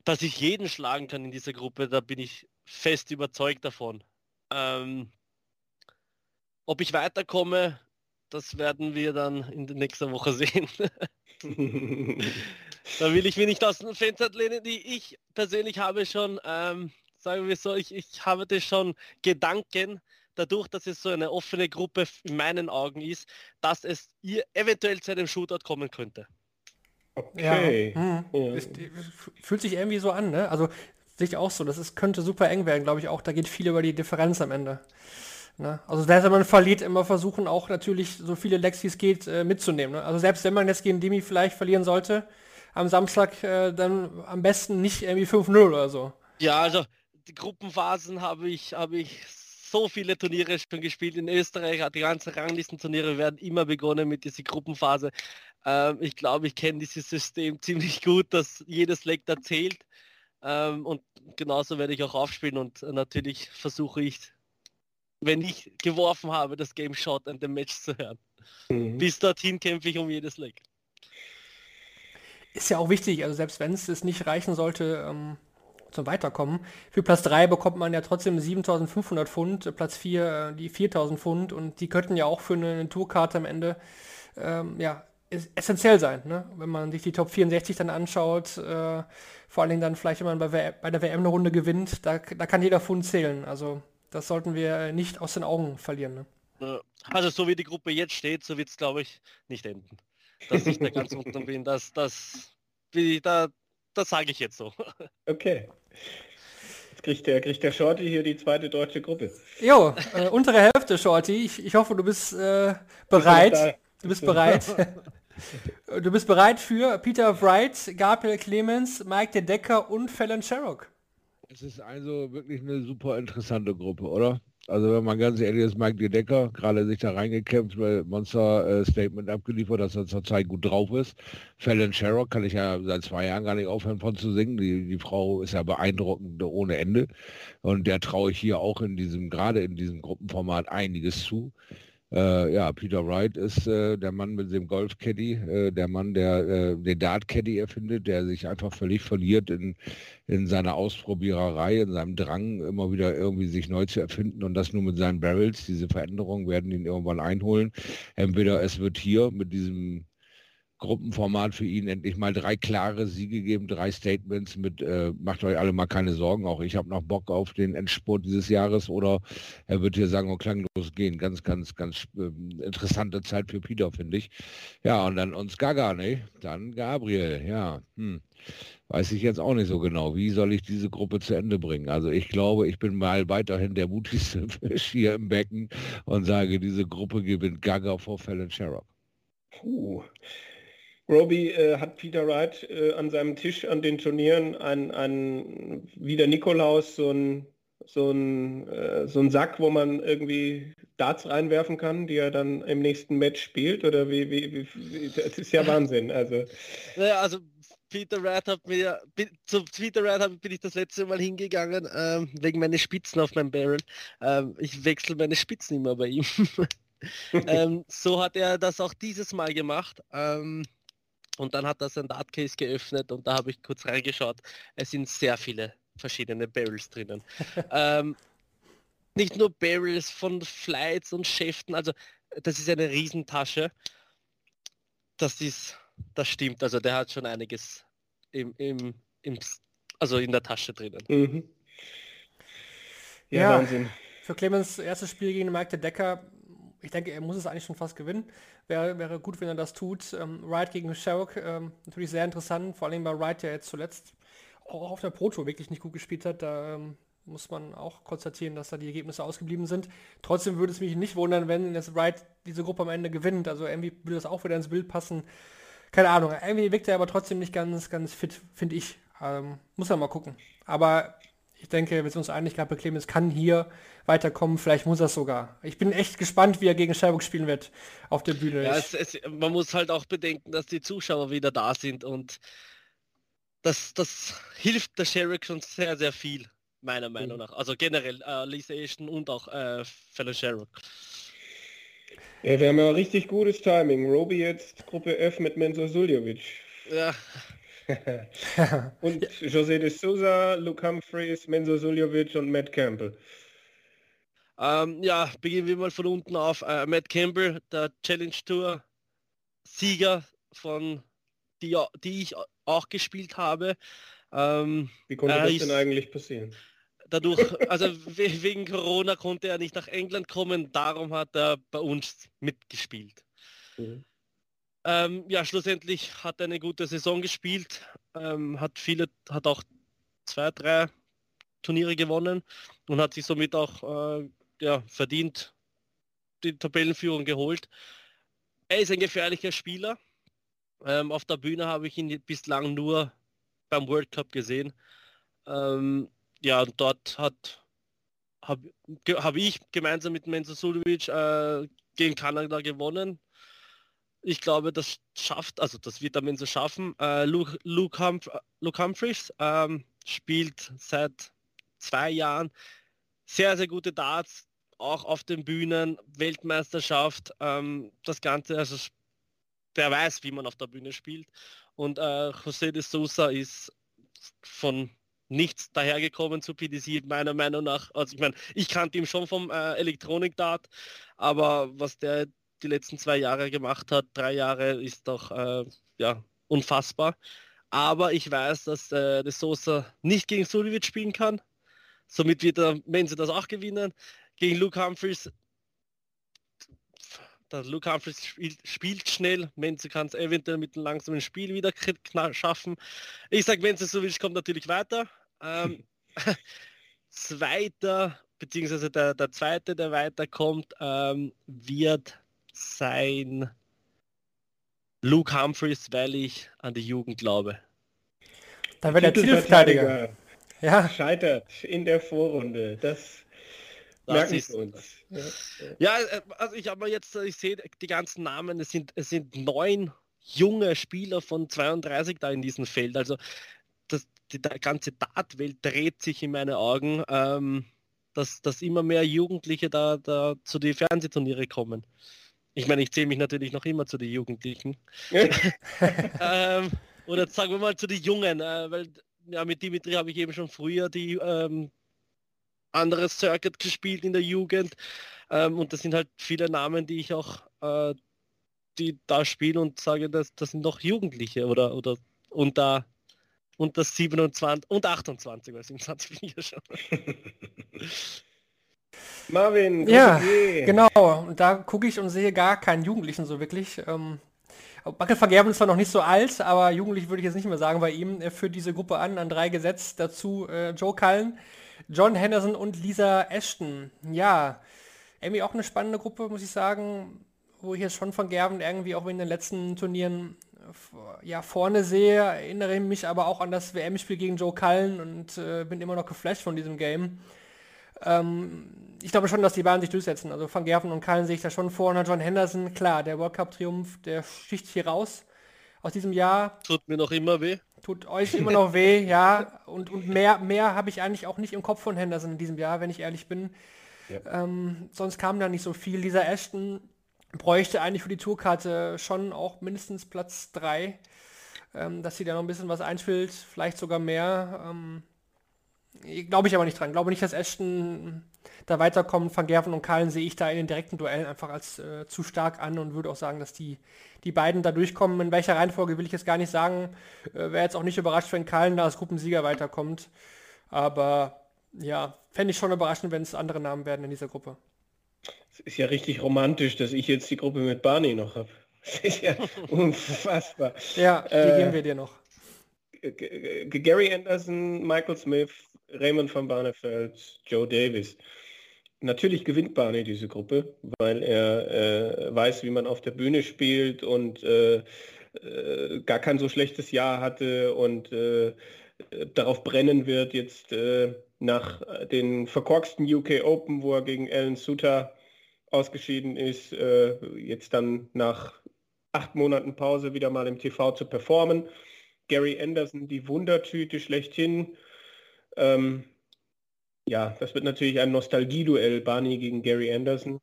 Dass ich jeden schlagen kann in dieser Gruppe, da bin ich fest überzeugt davon. Ähm, ob ich weiterkomme, das werden wir dann in der nächsten Woche sehen. da will ich mir nicht aus dem Fenster lehnen. Ich persönlich habe schon, ähm, sagen wir so, ich, ich habe das schon Gedanken, dadurch, dass es so eine offene Gruppe in meinen Augen ist, dass es ihr eventuell zu einem Shootout kommen könnte. Okay. Ja. Hm. Ist, fühlt sich irgendwie so an, ne? Also sich auch so, das ist, könnte super eng werden, glaube ich auch. Da geht viel über die Differenz am Ende. Ne? Also selbst wenn man verliert, immer versuchen auch natürlich so viele Lecks wie es geht äh, mitzunehmen. Ne? Also selbst wenn man jetzt gegen Demi vielleicht verlieren sollte, am Samstag äh, dann am besten nicht irgendwie 5-0 oder so. Ja, also die Gruppenphasen habe ich, habe ich so viele Turniere schon gespielt in Österreich. Die ganzen Ranglistenturniere werden immer begonnen mit dieser Gruppenphase. Ähm, ich glaube, ich kenne dieses System ziemlich gut, dass jedes Leg da zählt. Ähm, und genauso werde ich auch aufspielen und natürlich versuche ich, wenn ich geworfen habe, das Game Shot and the Match zu hören. Mhm. Bis dorthin kämpfe ich um jedes Leg. Ist ja auch wichtig, also selbst wenn es nicht reichen sollte, ähm, zum Weiterkommen. Für Platz 3 bekommt man ja trotzdem 7500 Pfund, Platz 4 äh, die 4000 Pfund und die könnten ja auch für eine, eine Tourkarte am Ende ähm, ja, essentiell sein. Ne? Wenn man sich die Top 64 dann anschaut, äh, vor allen Dingen dann vielleicht, wenn man bei, bei der WM eine Runde gewinnt, da, da kann jeder Pfund zählen. Also das sollten wir nicht aus den Augen verlieren. Ne? Also so wie die Gruppe jetzt steht, so wird es glaube ich nicht enden. Dass ich da ganz unten bin, das, das, da, das sage ich jetzt so. Okay. Jetzt kriegt der, kriegt der Shorty hier die zweite deutsche Gruppe. Jo, äh, untere Hälfte, Shorty. Ich, ich hoffe, du bist äh, bereit. Du bist bereit. du bist bereit für Peter Wright, Gabriel Clemens, Mike De Decker und Fallon Sherrock. Es ist also wirklich eine super interessante Gruppe, oder? Also wenn man ganz ehrlich ist, Mike De Decker gerade sich da reingekämpft, weil Monster äh, Statement abgeliefert, dass er zurzeit gut drauf ist. Fallon Sherrock kann ich ja seit zwei Jahren gar nicht aufhören von zu singen. Die, die Frau ist ja beeindruckend ohne Ende. Und der traue ich hier auch in diesem, gerade in diesem Gruppenformat einiges zu. Äh, ja, Peter Wright ist äh, der Mann mit dem Golf-Caddy, äh, der Mann, der äh, den Dart-Caddy erfindet, der sich einfach völlig verliert in, in seiner Ausprobiererei, in seinem Drang, immer wieder irgendwie sich neu zu erfinden und das nur mit seinen Barrels. Diese Veränderungen werden ihn irgendwann einholen. Entweder es wird hier mit diesem Gruppenformat für ihn endlich mal drei klare Siege geben, drei Statements mit, äh, macht euch alle mal keine Sorgen, auch ich habe noch Bock auf den Endspurt dieses Jahres oder er wird hier sagen und klanglos gehen. Ganz, ganz, ganz äh, interessante Zeit für Peter, finde ich. Ja, und dann uns Gaga, ne? Dann Gabriel, ja. Hm. Weiß ich jetzt auch nicht so genau. Wie soll ich diese Gruppe zu Ende bringen? Also ich glaube, ich bin mal weiterhin der mutigste Fisch hier im Becken und sage, diese Gruppe gewinnt Gaga vor Fallon Sherrock. Puh. Roby äh, hat Peter Wright äh, an seinem Tisch an den Turnieren ein, ein wie der Nikolaus so ein so ein, äh, so ein Sack, wo man irgendwie Darts reinwerfen kann, die er dann im nächsten Match spielt? Oder wie, wie, wie das ist ja Wahnsinn. Also, naja, also Peter Wright hat mir, zu Peter Wright bin ich das letzte Mal hingegangen, ähm, wegen meiner Spitzen auf meinem Barrel. Ähm, ich wechsle meine Spitzen immer bei ihm. ähm, so hat er das auch dieses Mal gemacht. Und dann hat er sein Dartcase geöffnet und da habe ich kurz reingeschaut. Es sind sehr viele verschiedene Barrels drinnen. ähm, nicht nur Barrels von Flights und Schäften, also das ist eine Riesentasche. Das ist, das stimmt. Also der hat schon einiges im, im, im also in der Tasche drinnen. Mhm. Ja, ja, Wahnsinn. Für Clemens erstes Spiel gegen Mike Decker ich denke, er muss es eigentlich schon fast gewinnen. Wäre, wäre gut, wenn er das tut. Ähm, Wright gegen Sherrock, ähm, natürlich sehr interessant, vor allem bei Wright, der jetzt zuletzt auch auf der Pro Tour wirklich nicht gut gespielt hat. Da ähm, muss man auch konstatieren, dass da die Ergebnisse ausgeblieben sind. Trotzdem würde es mich nicht wundern, wenn jetzt Wright diese Gruppe am Ende gewinnt. Also irgendwie würde das auch wieder ins Bild passen. keine Ahnung, irgendwie wirkt er aber trotzdem nicht ganz, ganz fit, finde ich. Ähm, muss er mal gucken. Aber ich denke, wir sind uns einig, glaube Clemens kann hier weiterkommen, vielleicht muss er es sogar. Ich bin echt gespannt, wie er gegen Sherbrooke spielen wird auf der Bühne. Ja, es, es, man muss halt auch bedenken, dass die Zuschauer wieder da sind und das, das hilft der Sherrick schon sehr, sehr viel, meiner Meinung mhm. nach. Also generell äh, Lisa Ashton und auch äh, Fellow Sherrick. Ja, wir haben ja richtig gutes Timing. Roby jetzt Gruppe F mit Menzo Suljovic. Ja. und José de Souza, Luke Humphreys, Menzo Suljovic und Matt Campbell. Ähm, ja, beginnen wir mal von unten auf. Äh, Matt Campbell, der Challenge Tour Sieger von die, die ich auch gespielt habe. Ähm, Wie konnte das denn eigentlich passieren? Dadurch, also wegen Corona konnte er nicht nach England kommen, darum hat er bei uns mitgespielt. Mhm. Ähm, ja, schlussendlich hat er eine gute Saison gespielt, ähm, hat viele, hat auch zwei, drei Turniere gewonnen und hat sich somit auch äh, ja, verdient die Tabellenführung geholt. Er ist ein gefährlicher Spieler. Ähm, auf der Bühne habe ich ihn bislang nur beim World Cup gesehen. Ähm, ja, dort hat habe hab ich gemeinsam mit Menzo Sudovic äh, gegen Kanada gewonnen. Ich glaube, das schafft, also das wird der Menzo schaffen. Äh, Luke, Luke, Humph Luke Humphreys ähm, spielt seit zwei Jahren sehr, sehr gute Darts, auch auf den Bühnen, Weltmeisterschaft, ähm, das Ganze, also der weiß, wie man auf der Bühne spielt. Und äh, José de Sousa ist von nichts dahergekommen zu PDC, meiner Meinung nach. Also ich meine, ich kannte ihn schon vom äh, Elektronik-Dart, aber was der die letzten zwei Jahre gemacht hat, drei Jahre, ist doch äh, ja, unfassbar. Aber ich weiß, dass äh, de Sosa nicht gegen Suljovic spielen kann. Somit wird er Menze das auch gewinnen. Gegen Luke Humphries der Luke Humphries spielt, spielt schnell. Menze kann es eventuell mit einem langsamen Spiel wieder schaffen. Ich sage, Menze Sovic kommt natürlich weiter. Ähm, zweiter, beziehungsweise der, der zweite, der weiterkommt, ähm, wird sein Luke Humphreys, weil ich an die Jugend glaube. Dann wird der Titelverteidiger. Ja. Scheitert in der Vorrunde. Das das ist uns. Ja, äh, also ich habe jetzt, ich sehe die ganzen Namen, es sind, es sind neun junge Spieler von 32 da in diesem Feld. Also das, die, die ganze Dartwelt dreht sich in meine Augen, ähm, dass, dass immer mehr Jugendliche da, da zu den Fernsehturniere kommen. Ich meine, ich zähle mich natürlich noch immer zu den Jugendlichen. ähm, oder sagen wir mal zu den Jungen, äh, weil ja, mit Dimitri habe ich eben schon früher die ähm, anderes Circuit gespielt in der Jugend. Ähm, und das sind halt viele Namen, die ich auch äh, die da spielen und sage, dass das sind noch Jugendliche oder oder unter unter 27 und 28, weil 27 bin ich ja schon. Marvin, ja, genau. Und da gucke ich und sehe gar keinen Jugendlichen so wirklich. Ähm, Backe Vergerben ist zwar noch nicht so alt, aber jugendlich würde ich jetzt nicht mehr sagen bei ihm. Er führt diese Gruppe an, an drei gesetzt. Dazu äh, Joe Cullen, John Henderson und Lisa Ashton. Ja, irgendwie auch eine spannende Gruppe, muss ich sagen, wo ich jetzt schon von Gerben irgendwie auch in den letzten Turnieren ja, vorne sehe, erinnere mich aber auch an das WM-Spiel gegen Joe Cullen und äh, bin immer noch geflasht von diesem Game. Ähm, ich glaube schon, dass die beiden sich durchsetzen. Also Van Gerven und Cullen sehe ich da schon vor. Und John Henderson, klar, der World Cup-Triumph, der sticht hier raus aus diesem Jahr. Tut mir noch immer weh. Tut euch immer noch weh, ja. Und, und mehr, mehr habe ich eigentlich auch nicht im Kopf von Henderson in diesem Jahr, wenn ich ehrlich bin. Ja. Ähm, sonst kam da nicht so viel. Lisa Ashton bräuchte eigentlich für die Tourkarte schon auch mindestens Platz 3, ähm, dass sie da noch ein bisschen was einspielt, vielleicht sogar mehr. Ähm, Glaube ich aber nicht dran. Glaube nicht, dass Ashton da weiterkommt. Van Gerven und Kahlen sehe ich da in den direkten Duellen einfach als äh, zu stark an und würde auch sagen, dass die, die beiden da durchkommen. In welcher Reihenfolge will ich jetzt gar nicht sagen. Äh, Wäre jetzt auch nicht überrascht, wenn Kahlen da als Gruppensieger weiterkommt. Aber ja, fände ich schon überraschend, wenn es andere Namen werden in dieser Gruppe. Es ist ja richtig romantisch, dass ich jetzt die Gruppe mit Barney noch habe. Das ist ja unfassbar. Ja, die äh, geben wir dir noch. Gary Anderson, Michael Smith, Raymond van Barneveld, Joe Davis. Natürlich gewinnt Barney diese Gruppe, weil er äh, weiß, wie man auf der Bühne spielt und äh, äh, gar kein so schlechtes Jahr hatte und äh, darauf brennen wird, jetzt äh, nach den verkorksten UK Open, wo er gegen Alan Suter ausgeschieden ist, äh, jetzt dann nach acht Monaten Pause wieder mal im TV zu performen. Gary Anderson, die Wundertüte schlechthin. Ähm, ja, das wird natürlich ein Nostalgieduell, Barney gegen Gary Anderson.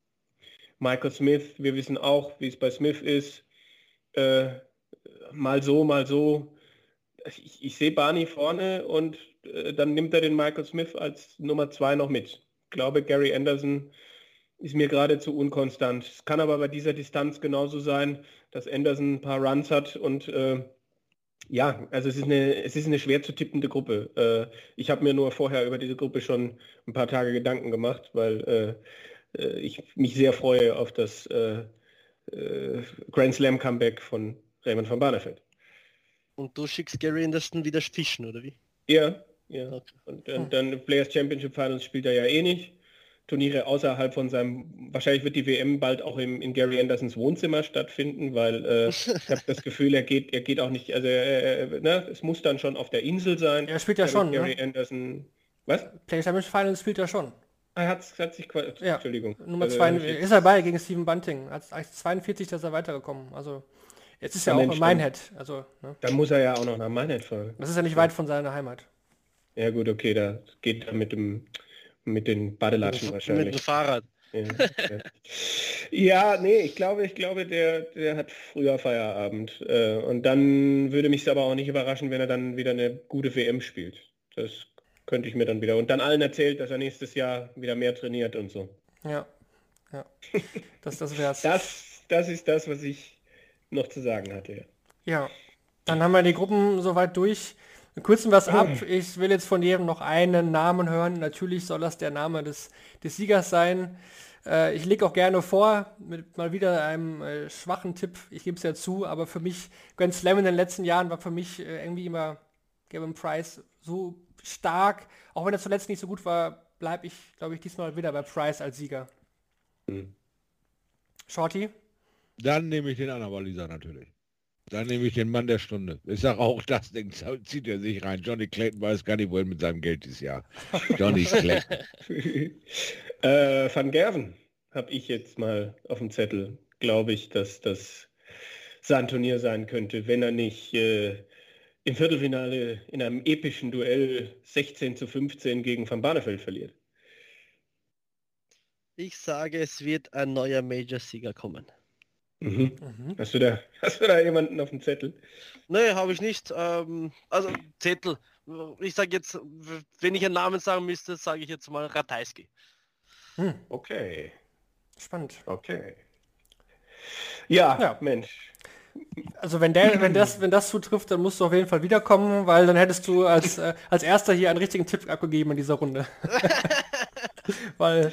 Michael Smith, wir wissen auch, wie es bei Smith ist. Äh, mal so, mal so. Ich, ich sehe Barney vorne und äh, dann nimmt er den Michael Smith als Nummer zwei noch mit. Ich glaube, Gary Anderson ist mir geradezu unkonstant. Es kann aber bei dieser Distanz genauso sein, dass Anderson ein paar Runs hat und äh, ja, also es ist eine, es ist eine schwer zu tippende Gruppe. Äh, ich habe mir nur vorher über diese Gruppe schon ein paar Tage Gedanken gemacht, weil äh, äh ich mich sehr freue auf das äh, äh, Grand Slam Comeback von Raymond van Barneveld. Und du schickst Gary Anderson wieder fischen, oder wie? Ja, ja. Okay. Und, und dann Players Championship Finals spielt er ja eh nicht. Turniere außerhalb von seinem, wahrscheinlich wird die WM bald auch im, in Gary Andersons Wohnzimmer stattfinden, weil äh, ich habe das Gefühl, er geht, er geht auch nicht, also äh, ne, es muss dann schon auf der Insel sein. Er spielt ja schon, Gary ne? Anderson, was? PlayStation Finals spielt er schon. Er hat, hat sich, ja. Entschuldigung. Nummer also, zwei, ist er bei gegen Steven Bunting, als, als 42 dass er weitergekommen, also jetzt ist er auch in Minehead, also. Ne? Dann muss er ja auch noch nach Minehead fahren. Das ist ja nicht weit von seiner Heimat. Ja gut, okay, da geht er mit dem mit den Badelatschen wahrscheinlich. Mit dem Fahrrad. Ja, ja. nee, ich glaube, ich glaube, der, der hat früher Feierabend. Äh, und dann würde mich es aber auch nicht überraschen, wenn er dann wieder eine gute WM spielt. Das könnte ich mir dann wieder. Und dann allen erzählt, dass er nächstes Jahr wieder mehr trainiert und so. Ja. Ja. Das, das wär's. das, das ist das, was ich noch zu sagen hatte. Ja. Dann haben wir die Gruppen soweit durch. Wir kürzen was ab. Ich will jetzt von jedem noch einen Namen hören. Natürlich soll das der Name des, des Siegers sein. Äh, ich lege auch gerne vor, mit mal wieder einem äh, schwachen Tipp. Ich gebe es ja zu, aber für mich, Grand Slam in den letzten Jahren war für mich äh, irgendwie immer Gavin Price so stark. Auch wenn er zuletzt nicht so gut war, bleibe ich, glaube ich, diesmal wieder bei Price als Sieger. Mhm. Shorty? Dann nehme ich den Anabaliser natürlich. Dann nehme ich den Mann der Stunde. Ich sage auch, das Ding zieht er sich rein. Johnny Clayton weiß gar nicht, wohin mit seinem Geld dieses Jahr. Johnny Clayton. äh, Van Gerven habe ich jetzt mal auf dem Zettel. Glaube ich, dass das sein Turnier sein könnte, wenn er nicht äh, im Viertelfinale in einem epischen Duell 16 zu 15 gegen Van Barneveld verliert. Ich sage, es wird ein neuer Major-Sieger kommen. Mhm. Mhm. Hast, du da, hast du da jemanden auf dem Zettel? Nee, habe ich nicht. Ähm, also Zettel. Ich sage jetzt, wenn ich einen Namen sagen müsste, sage ich jetzt mal Ratajski. Hm. Okay. Spannend. Okay. Ja, ja, Mensch. Also wenn der, wenn das, wenn das zutrifft, dann musst du auf jeden Fall wiederkommen, weil dann hättest du als, äh, als erster hier einen richtigen Tipp abgegeben in dieser Runde. weil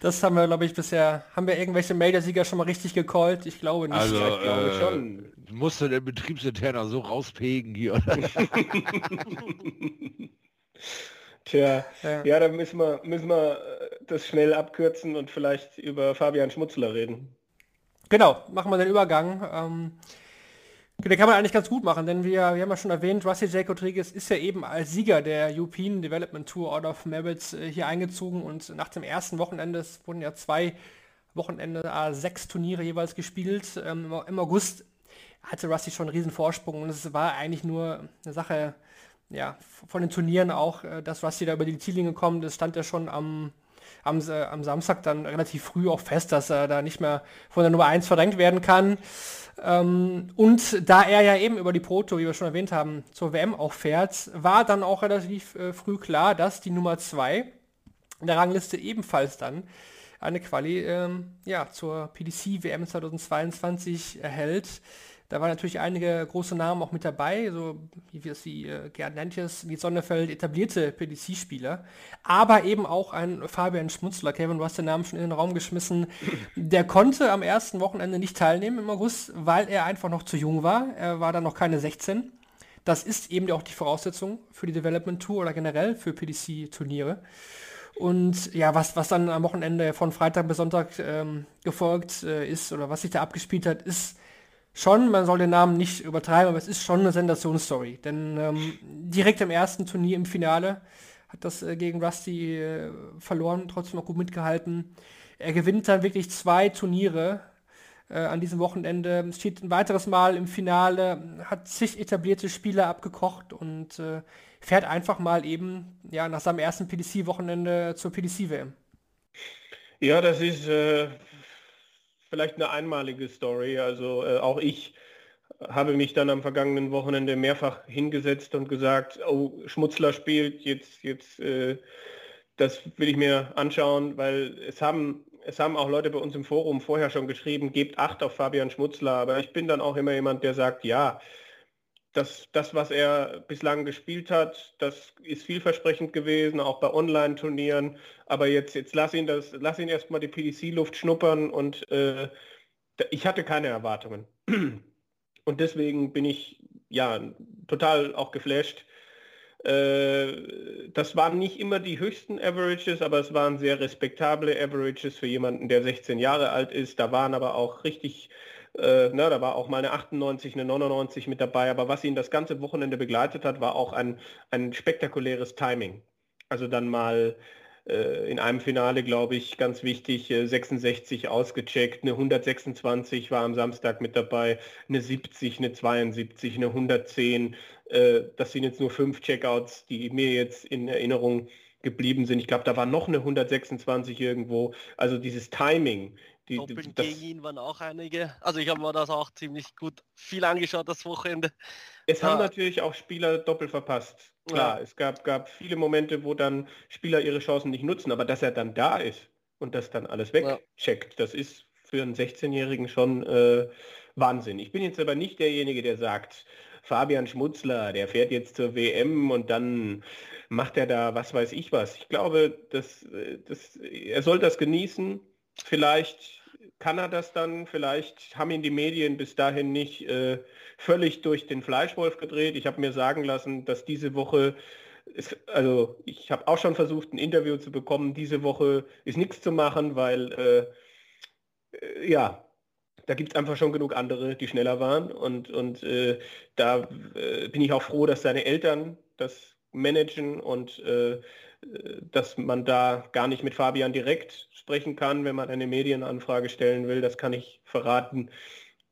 das haben wir, glaube ich, bisher, haben wir irgendwelche Major-Sieger schon mal richtig gecallt? Ich glaube nicht. Also, ich glaube äh, schon. Musst du den Betriebsinterner so rauspegen hier, oder? Tja, ja. ja, dann müssen wir, müssen wir äh, das schnell abkürzen und vielleicht über Fabian Schmutzler reden. Genau, machen wir den Übergang. Ähm, den kann man eigentlich ganz gut machen, denn wir, wir haben ja schon erwähnt, Rusty J. Rodriguez ist ja eben als Sieger der European Development Tour Order of Merit äh, hier eingezogen und nach dem ersten Wochenende, es wurden ja zwei Wochenende, äh, sechs Turniere jeweils gespielt. Ähm, Im August hatte Rusty schon einen riesen Vorsprung und es war eigentlich nur eine Sache ja, von den Turnieren auch, äh, dass Rusty da über die Ziellinie kommt. Das stand ja schon am am, am Samstag dann relativ früh auch fest, dass er da nicht mehr von der Nummer 1 verdrängt werden kann. Ähm, und da er ja eben über die Proto, wie wir schon erwähnt haben, zur WM auch fährt, war dann auch relativ äh, früh klar, dass die Nummer 2 in der Rangliste ebenfalls dann eine Quali ähm, ja, zur PDC WM 2022 erhält. Da waren natürlich einige große Namen auch mit dabei, so wie wir es wie äh, Gerd Nantjes, wie Sonnefeld, etablierte PDC-Spieler, aber eben auch ein Fabian Schmutzler, Kevin, du hast den Namen schon in den Raum geschmissen, der konnte am ersten Wochenende nicht teilnehmen im August, weil er einfach noch zu jung war. Er war dann noch keine 16. Das ist eben auch die Voraussetzung für die Development Tour oder generell für PDC-Turniere. Und ja, was, was dann am Wochenende von Freitag bis Sonntag ähm, gefolgt äh, ist oder was sich da abgespielt hat, ist schon, man soll den Namen nicht übertreiben, aber es ist schon eine Sensationsstory. Denn ähm, direkt im ersten Turnier im Finale hat das äh, gegen Rusty äh, verloren, trotzdem auch gut mitgehalten. Er gewinnt dann wirklich zwei Turniere äh, an diesem Wochenende, steht ein weiteres Mal im Finale, hat sich etablierte Spieler abgekocht und äh, fährt einfach mal eben ja, nach seinem ersten PDC-Wochenende zur PDC-WM. Ja, das ist äh, vielleicht eine einmalige Story. Also äh, auch ich habe mich dann am vergangenen Wochenende mehrfach hingesetzt und gesagt, oh, Schmutzler spielt, jetzt, jetzt, äh, das will ich mir anschauen, weil es haben, es haben auch Leute bei uns im Forum vorher schon geschrieben, gebt Acht auf Fabian Schmutzler, aber ich bin dann auch immer jemand, der sagt, ja, das, das, was er bislang gespielt hat, das ist vielversprechend gewesen, auch bei Online-Turnieren. Aber jetzt, jetzt lass ihn das, lass ihn erstmal die PDC-Luft schnuppern und äh, ich hatte keine Erwartungen. Und deswegen bin ich ja total auch geflasht. Äh, das waren nicht immer die höchsten Averages, aber es waren sehr respektable Averages für jemanden, der 16 Jahre alt ist. Da waren aber auch richtig äh, na, da war auch mal eine 98, eine 99 mit dabei, aber was ihn das ganze Wochenende begleitet hat, war auch ein, ein spektakuläres Timing. Also dann mal äh, in einem Finale, glaube ich, ganz wichtig, äh, 66 ausgecheckt, eine 126 war am Samstag mit dabei, eine 70, eine 72, eine 110. Äh, das sind jetzt nur fünf Checkouts, die mir jetzt in Erinnerung geblieben sind. Ich glaube, da war noch eine 126 irgendwo. Also dieses Timing, die, Doppeln das, gegen ihn waren auch einige. Also ich habe mir das auch ziemlich gut viel angeschaut das Wochenende. Es ja. haben natürlich auch Spieler doppelt verpasst. Klar, ja. es gab, gab viele Momente, wo dann Spieler ihre Chancen nicht nutzen, aber dass er dann da ist und das dann alles wegcheckt, ja. das ist für einen 16-Jährigen schon äh, Wahnsinn. Ich bin jetzt aber nicht derjenige, der sagt, Fabian Schmutzler, der fährt jetzt zur WM und dann macht er da was weiß ich was. Ich glaube, dass, äh, dass er soll das genießen Vielleicht kann er das dann, vielleicht haben ihn die Medien bis dahin nicht äh, völlig durch den Fleischwolf gedreht. Ich habe mir sagen lassen, dass diese Woche, ist, also ich habe auch schon versucht, ein Interview zu bekommen. Diese Woche ist nichts zu machen, weil äh, äh, ja, da gibt es einfach schon genug andere, die schneller waren. Und, und äh, da äh, bin ich auch froh, dass seine Eltern das managen und äh, dass man da gar nicht mit Fabian direkt sprechen kann, wenn man eine Medienanfrage stellen will. Das kann ich verraten.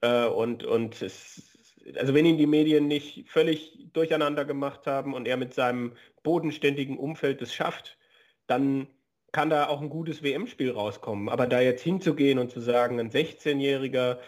Äh, und und es, also wenn ihn die Medien nicht völlig durcheinander gemacht haben und er mit seinem bodenständigen Umfeld es schafft, dann kann da auch ein gutes WM-Spiel rauskommen. Aber da jetzt hinzugehen und zu sagen, ein 16-Jähriger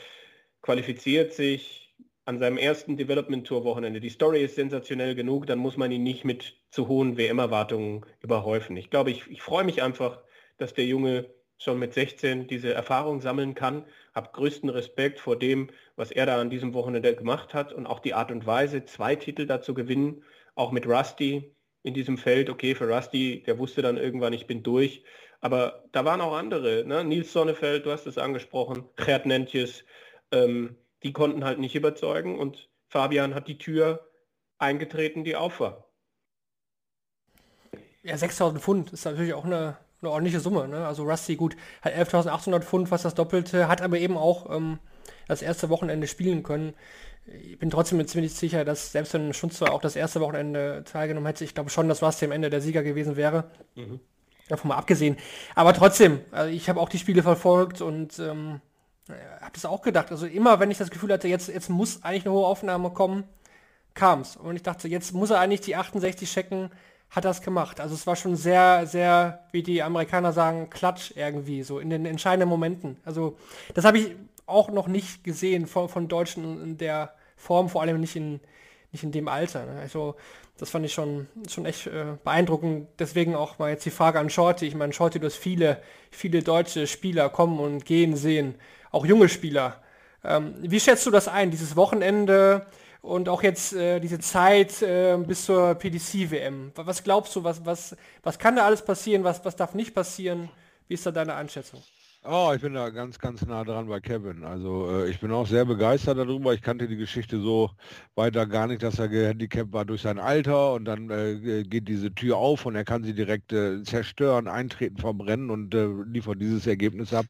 qualifiziert sich, an seinem ersten Development Tour Wochenende. Die Story ist sensationell genug, dann muss man ihn nicht mit zu hohen WM-Erwartungen überhäufen. Ich glaube, ich, ich freue mich einfach, dass der Junge schon mit 16 diese Erfahrung sammeln kann. Habe größten Respekt vor dem, was er da an diesem Wochenende gemacht hat und auch die Art und Weise, zwei Titel dazu gewinnen, auch mit Rusty in diesem Feld. Okay, für Rusty, der wusste dann irgendwann, ich bin durch. Aber da waren auch andere. Ne? Nils Sonnefeld, du hast es angesprochen, Gerd Nentjes, ähm, die konnten halt nicht überzeugen und Fabian hat die Tür eingetreten, die auf war. Ja, 6000 Pfund ist natürlich auch eine, eine ordentliche Summe. Ne? Also Rusty gut hat 11.800 Pfund, was das Doppelte, hat aber eben auch ähm, das erste Wochenende spielen können. Ich bin trotzdem mir ziemlich sicher, dass selbst wenn Schunzer auch das erste Wochenende teilgenommen hätte, ich glaube schon, dass Rusty am Ende der Sieger gewesen wäre. Mhm. Davon mal abgesehen. Aber trotzdem, also ich habe auch die Spiele verfolgt und ähm, habe das auch gedacht. Also immer, wenn ich das Gefühl hatte, jetzt, jetzt muss eigentlich eine hohe Aufnahme kommen, kam es. Und ich dachte, jetzt muss er eigentlich die 68 checken, hat das gemacht. Also es war schon sehr, sehr, wie die Amerikaner sagen, klatsch irgendwie, so in den entscheidenden Momenten. Also das habe ich auch noch nicht gesehen von, von Deutschen in der Form, vor allem nicht in, nicht in dem Alter. Ne? Also das fand ich schon, schon echt äh, beeindruckend. Deswegen auch mal jetzt die Frage an Shorty. Ich meine, Shorty, du hast viele, viele deutsche Spieler kommen und gehen sehen auch junge Spieler. Ähm, wie schätzt du das ein, dieses Wochenende und auch jetzt äh, diese Zeit äh, bis zur PDC-WM? Was glaubst du, was, was, was kann da alles passieren, was, was darf nicht passieren? Wie ist da deine Einschätzung? Oh, ich bin da ganz, ganz nah dran bei Kevin. Also äh, ich bin auch sehr begeistert darüber. Ich kannte die Geschichte so weiter gar nicht, dass er gehandicapt war durch sein Alter und dann äh, geht diese Tür auf und er kann sie direkt äh, zerstören, eintreten, verbrennen und äh, liefert dieses Ergebnis ab.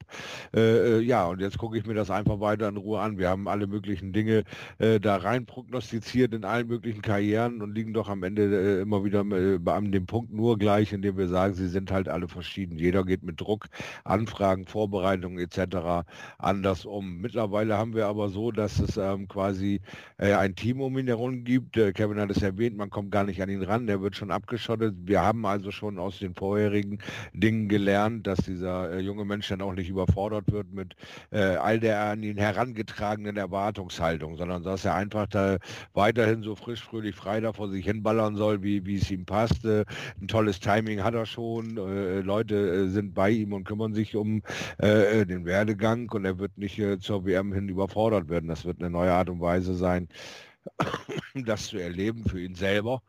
Äh, äh, ja, und jetzt gucke ich mir das einfach weiter in Ruhe an. Wir haben alle möglichen Dinge da rein prognostiziert in allen möglichen Karrieren und liegen doch am Ende immer wieder an dem Punkt nur gleich, indem wir sagen, sie sind halt alle verschieden. Jeder geht mit Druck, Anfragen vor Vorbereitung etc. anders um. Mittlerweile haben wir aber so, dass es ähm, quasi äh, ein Team um ihn herum gibt. Äh, Kevin hat es erwähnt, man kommt gar nicht an ihn ran, der wird schon abgeschottet. Wir haben also schon aus den vorherigen Dingen gelernt, dass dieser äh, junge Mensch dann auch nicht überfordert wird mit äh, all der an ihn herangetragenen Erwartungshaltung, sondern dass er einfach da weiterhin so frisch, fröhlich, frei da vor sich hinballern soll, wie, wie es ihm passt. ein tolles Timing hat er schon. Äh, Leute sind bei ihm und kümmern sich um äh, äh, den Werdegang und er wird nicht äh, zur WM hin überfordert werden. Das wird eine neue Art und Weise sein, das zu erleben für ihn selber.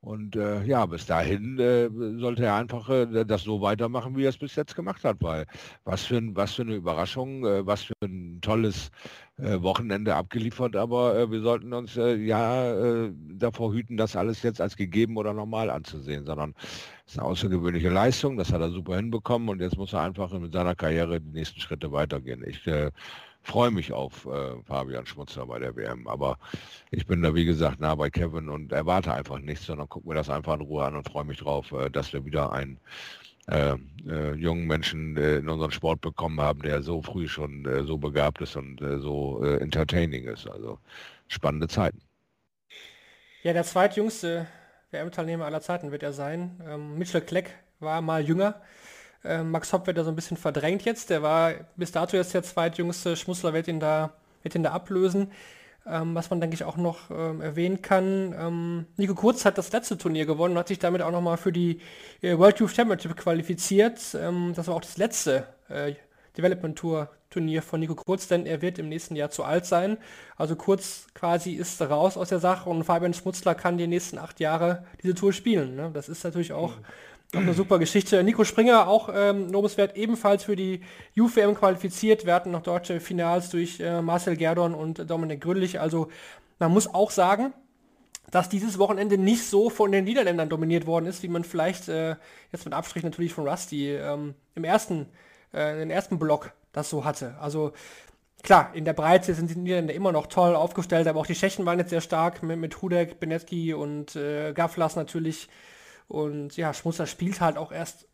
Und äh, ja, bis dahin äh, sollte er einfach äh, das so weitermachen, wie er es bis jetzt gemacht hat, weil was für, ein, was für eine Überraschung, äh, was für ein tolles äh, Wochenende abgeliefert, aber äh, wir sollten uns ja davor hüten, das alles jetzt als gegeben oder normal anzusehen, sondern es ist eine außergewöhnliche Leistung, das hat er super hinbekommen. Und jetzt muss er einfach mit seiner Karriere die nächsten Schritte weitergehen. Ich freue mich auf äh, Fabian Schmutzler bei der WM. Aber ich bin da, wie gesagt, nah bei Kevin und erwarte einfach nichts, sondern gucke mir das einfach in Ruhe an und freue mich drauf, äh, dass wir wieder einen äh, äh jungen Menschen äh, in unseren Sport bekommen haben, der so früh schon äh, so begabt ist und so entertaining ist. Also spannende Zeiten. Ja, der zweitjüngste WM-Teilnehmer aller Zeiten wird er sein. Ähm, Mitchell Kleck war mal jünger. Äh, Max Hopp wird da so ein bisschen verdrängt jetzt. Der war bis dato jetzt der zweitjüngste. Schmussler wird ihn da, wird ihn da ablösen. Ähm, was man, denke ich, auch noch ähm, erwähnen kann. Ähm, Nico Kurz hat das letzte Turnier gewonnen und hat sich damit auch nochmal für die äh, World Youth Championship qualifiziert. Ähm, das war auch das letzte äh, Development Tour Turnier von Nico Kurz, denn er wird im nächsten Jahr zu alt sein. Also Kurz quasi ist raus aus der Sache und Fabian Schmutzler kann die nächsten acht Jahre diese Tour spielen. Ne? Das ist natürlich auch mhm auch eine super Geschichte. Nico Springer, auch ähm, lobenswert, ebenfalls für die UFM qualifiziert. Wir hatten noch deutsche Finals durch äh, Marcel Gerdon und Dominik Grüllich. Also man muss auch sagen, dass dieses Wochenende nicht so von den Niederländern dominiert worden ist, wie man vielleicht äh, jetzt mit Abstrich natürlich von Rusty ähm, im ersten, äh, im ersten Block das so hatte. Also klar, in der Breite sind die Niederländer immer noch toll aufgestellt, aber auch die Tschechen waren jetzt sehr stark mit, mit Hudek, Benetki und äh, Gaflas natürlich und ja, Schmutzer spielt halt auch erst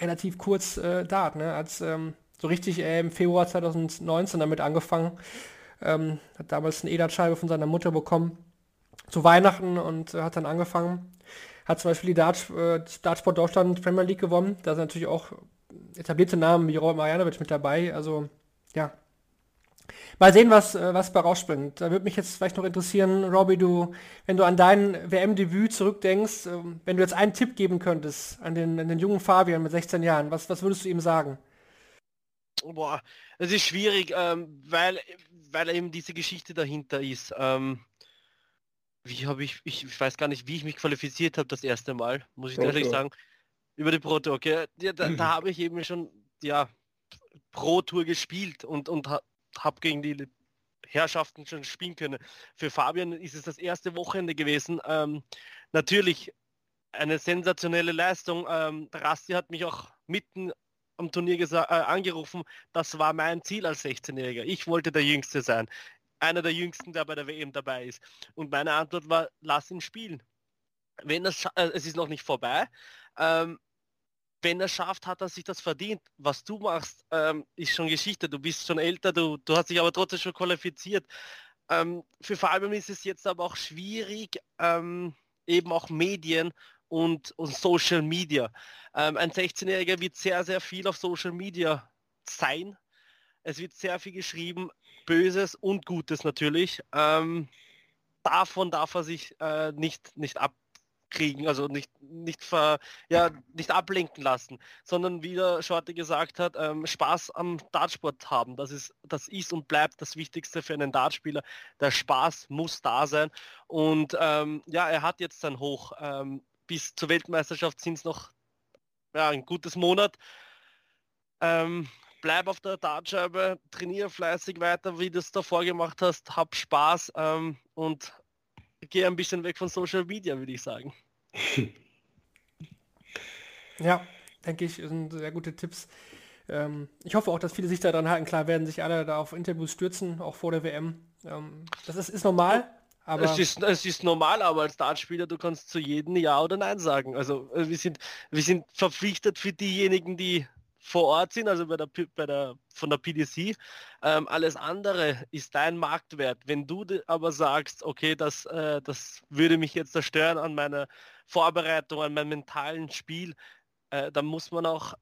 relativ kurz äh, Dart, ne? Als ähm, so richtig äh, im Februar 2019 damit angefangen. Ähm, hat damals eine EDAT-Scheibe von seiner Mutter bekommen zu Weihnachten und äh, hat dann angefangen. Hat zum Beispiel die Dart, äh, Dartsport Deutschland Premier League gewonnen. Da sind natürlich auch etablierte Namen wie Robert Marjanovic mit dabei. Also ja, Mal sehen, was, äh, was bei rausspringt. Da würde mich jetzt vielleicht noch interessieren, Robbie, du, wenn du an dein WM-Debüt zurückdenkst, ähm, wenn du jetzt einen Tipp geben könntest an den, an den jungen Fabian mit 16 Jahren, was, was würdest du ihm sagen? Boah, es ist schwierig, ähm, weil, weil eben diese Geschichte dahinter ist. Ähm, wie habe ich, ich, ich weiß gar nicht, wie ich mich qualifiziert habe das erste Mal, muss ich ehrlich sagen. Über die Proto, okay. Ja, da, da habe ich eben schon, ja, Pro Tour gespielt und, und habe gegen die Herrschaften schon spielen können. Für Fabian ist es das erste Wochenende gewesen. Ähm, natürlich eine sensationelle Leistung. Ähm, Rasti hat mich auch mitten am Turnier äh, angerufen. Das war mein Ziel als 16-Jähriger. Ich wollte der Jüngste sein. Einer der Jüngsten, der bei der WM dabei ist. Und meine Antwort war, lass ihn spielen. Wenn das, äh, es ist noch nicht vorbei. Ähm, wenn er schafft, hat er sich das verdient. Was du machst, ähm, ist schon Geschichte. Du bist schon älter, du, du hast dich aber trotzdem schon qualifiziert. Ähm, für Fabian ist es jetzt aber auch schwierig, ähm, eben auch Medien und, und Social Media. Ähm, ein 16-Jähriger wird sehr, sehr viel auf Social Media sein. Es wird sehr viel geschrieben, Böses und Gutes natürlich. Ähm, davon darf er sich äh, nicht, nicht ab, kriegen, also nicht, nicht, ver, ja, nicht ablenken lassen, sondern wie der Shorty gesagt hat, ähm, Spaß am Dartsport haben. Das ist, das ist und bleibt das Wichtigste für einen Dartspieler. Der Spaß muss da sein. Und ähm, ja, er hat jetzt sein Hoch. Ähm, bis zur Weltmeisterschaft sind es noch ja, ein gutes Monat. Ähm, bleib auf der Dartscheibe, trainiere fleißig weiter, wie du es davor gemacht hast, hab Spaß ähm, und geh ein bisschen weg von Social Media, würde ich sagen. Ja, denke ich, sind sehr gute Tipps. Ähm, ich hoffe auch, dass viele sich daran halten. Klar werden sich alle da auf Interviews stürzen, auch vor der WM. Ähm, das ist, ist normal. Aber es, ist, es ist normal, aber als Dartspieler, du kannst zu jedem Ja oder Nein sagen. Also äh, wir sind, wir sind verpflichtet für diejenigen, die vor Ort sind, also bei der, bei der, von der PDC. Ähm, alles andere ist dein Marktwert. Wenn du aber sagst, okay, das, äh, das würde mich jetzt zerstören an meiner Vorbereitung, an meinem mentalen Spiel, äh, dann muss man auch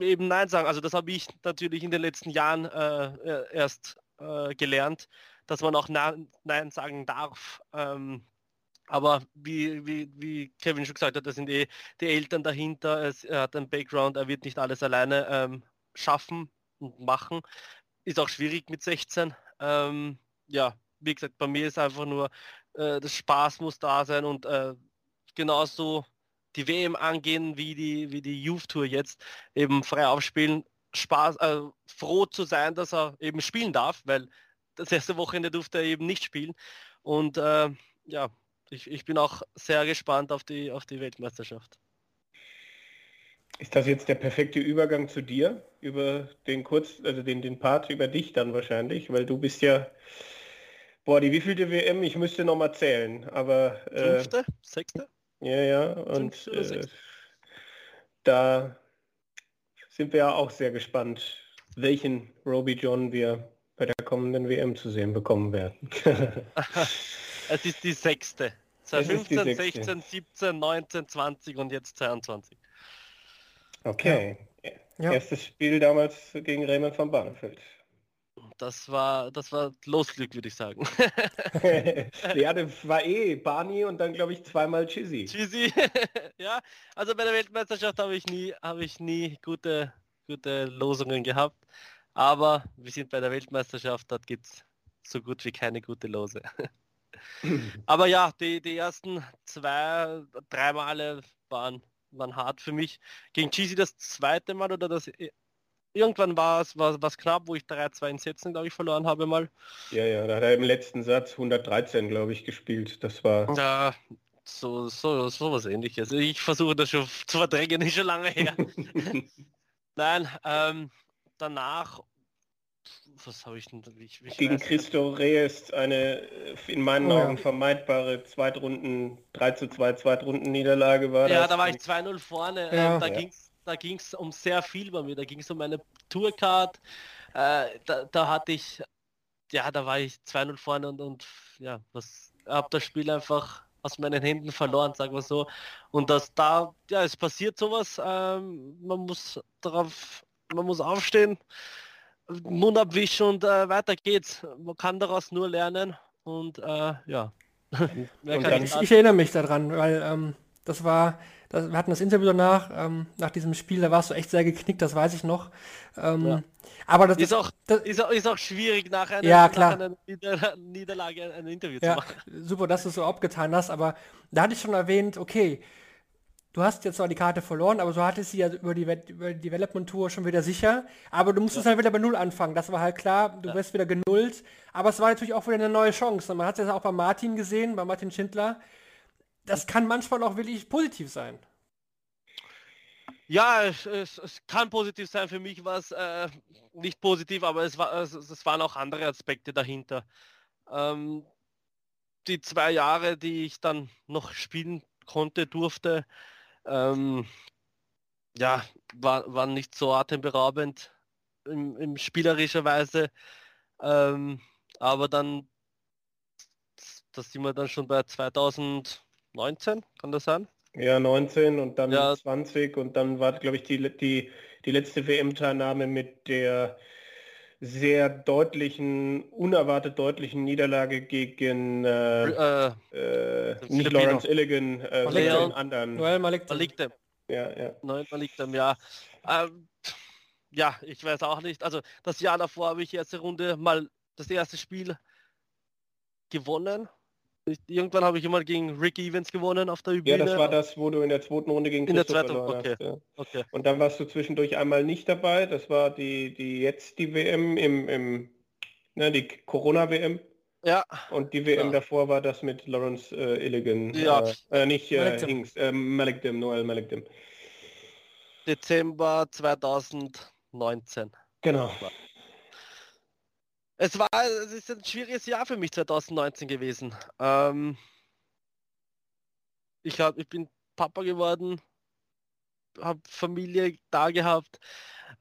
eben Nein sagen. Also das habe ich natürlich in den letzten Jahren äh, erst äh, gelernt, dass man auch Nein sagen darf. Ähm, aber wie, wie, wie Kevin schon gesagt hat, da sind die, die Eltern dahinter, es, er hat einen Background, er wird nicht alles alleine ähm, schaffen und machen. Ist auch schwierig mit 16. Ähm, ja, wie gesagt, bei mir ist einfach nur, äh, das Spaß muss da sein und äh, genauso die WM angehen wie die, wie die Youth Tour jetzt, eben frei aufspielen, Spaß, äh, froh zu sein, dass er eben spielen darf, weil das erste Wochenende durfte er eben nicht spielen. Und äh, ja, ich, ich bin auch sehr gespannt auf die, auf die Weltmeisterschaft. Ist das jetzt der perfekte Übergang zu dir? Über den Kurz, also den, den Part über dich dann wahrscheinlich, weil du bist ja, boah, die wievielte WM, ich müsste noch mal zählen, aber... Äh, Fünfte? Sechste? Ja, ja, und äh, da sind wir ja auch sehr gespannt, welchen Roby John wir bei der kommenden WM zu sehen bekommen werden. es ist die sechste. 2015, 16, 17, 19, 20 und jetzt 22. Okay. Ja. Erstes Spiel damals gegen Raymond van Barneveld. Das war, das war Losglück, würde ich sagen. ja, das war eh Barney und dann glaube ich zweimal Chizzy. Chizzy, ja. Also bei der Weltmeisterschaft habe ich nie, habe ich nie gute, gute Losungen gehabt. Aber wir sind bei der Weltmeisterschaft, dort gibt es so gut wie keine gute Lose. Aber ja, die, die ersten zwei, drei Male waren, waren hart für mich. Gegen Cheesy das zweite Mal oder das irgendwann war es was, was knapp, wo ich 3-2 in Sätzen, glaube ich, verloren habe mal. Ja, ja, da hat er im letzten Satz 113, glaube ich, gespielt. Das war. Ja, so, so, so was ähnliches. Ich versuche das schon zu verdrängen, ist schon lange her. Nein, ähm, danach was habe ich denn ich, ich Gegen Christo Reyes eine äh, in meinen oh, Augen vermeidbare Zweitrunden 3 zu 2 Zweitrunden Niederlage war. Ja, das. da war ich 2-0 vorne. Ja. Ähm, da ja. ging's da ging es um sehr viel bei mir. Da ging es um meine Tourcard. Äh, da, da, hatte ich, ja, da war ich 2-0 vorne und, und ja, was habe das Spiel einfach aus meinen Händen verloren, sagen wir so. Und dass da, ja, es passiert sowas, ähm, man muss darauf, man muss aufstehen, Mund abwischen und äh, weiter geht's. Man kann daraus nur lernen und äh, ja. ich, ich, erinnere mich daran, weil ähm, das war, das, wir hatten das Interview danach, ähm, nach diesem Spiel, da warst du echt sehr geknickt, das weiß ich noch. Ähm, ja. Aber das ist auch, das, ist auch, ist auch schwierig nach einer, ja. Nach einer Niederlage ein Interview ja, zu machen. Super, dass du es so abgetan hast, aber da hatte ich schon erwähnt, okay, du hast jetzt zwar die Karte verloren, aber so hattest sie ja über die, über die Development Tour schon wieder sicher. Aber du musstest ja. halt wieder bei Null anfangen. Das war halt klar, du ja. wirst wieder genullt. Aber es war natürlich auch wieder eine neue Chance. Man hat es ja auch bei Martin gesehen, bei Martin Schindler das kann manchmal auch wirklich positiv sein. Ja, es, es, es kann positiv sein. Für mich war es äh, nicht positiv, aber es, war, es, es waren auch andere Aspekte dahinter. Ähm, die zwei Jahre, die ich dann noch spielen konnte, durfte, ähm, ja, war, waren nicht so atemberaubend in, in spielerischer Weise. Ähm, aber dann, das sind wir dann schon bei 2000. 19, kann das sein? Ja, 19 und dann ja. 20 und dann war, glaube ich, die, die, die letzte WM-Teilnahme mit der sehr deutlichen, unerwartet deutlichen Niederlage gegen äh, äh, äh, nicht Lawrence Illigan, äh, den anderen. Noel Malikdem. Ja, ja. Noel Malikdem, ja. Ähm, ja, ich weiß auch nicht. Also das Jahr davor habe ich erste Runde mal das erste Spiel gewonnen Ich, irgendwann habe ich immer gegen Rick Evans gewonnen auf der Ja, Bühne. das war das, wo du in der zweiten Runde gegen In der Christoph zweiten, verloren okay. hast. Ja. Okay. Und dann warst du zwischendurch einmal nicht dabei. Das war die, die jetzt die WM im, im ne, die Corona-WM. Ja, Und die WM Ja. davor war das mit Lawrence äh, Illigan. Ja. Äh, äh, nicht äh. Hingst, äh, Malik Dim, Noel Malik Dim. Dezember 2019. Genau. Es war, es ist ein schwieriges Jahr für mich 2019 gewesen. Ähm, ich hab, ich bin Papa geworden, habe Familie da gehabt.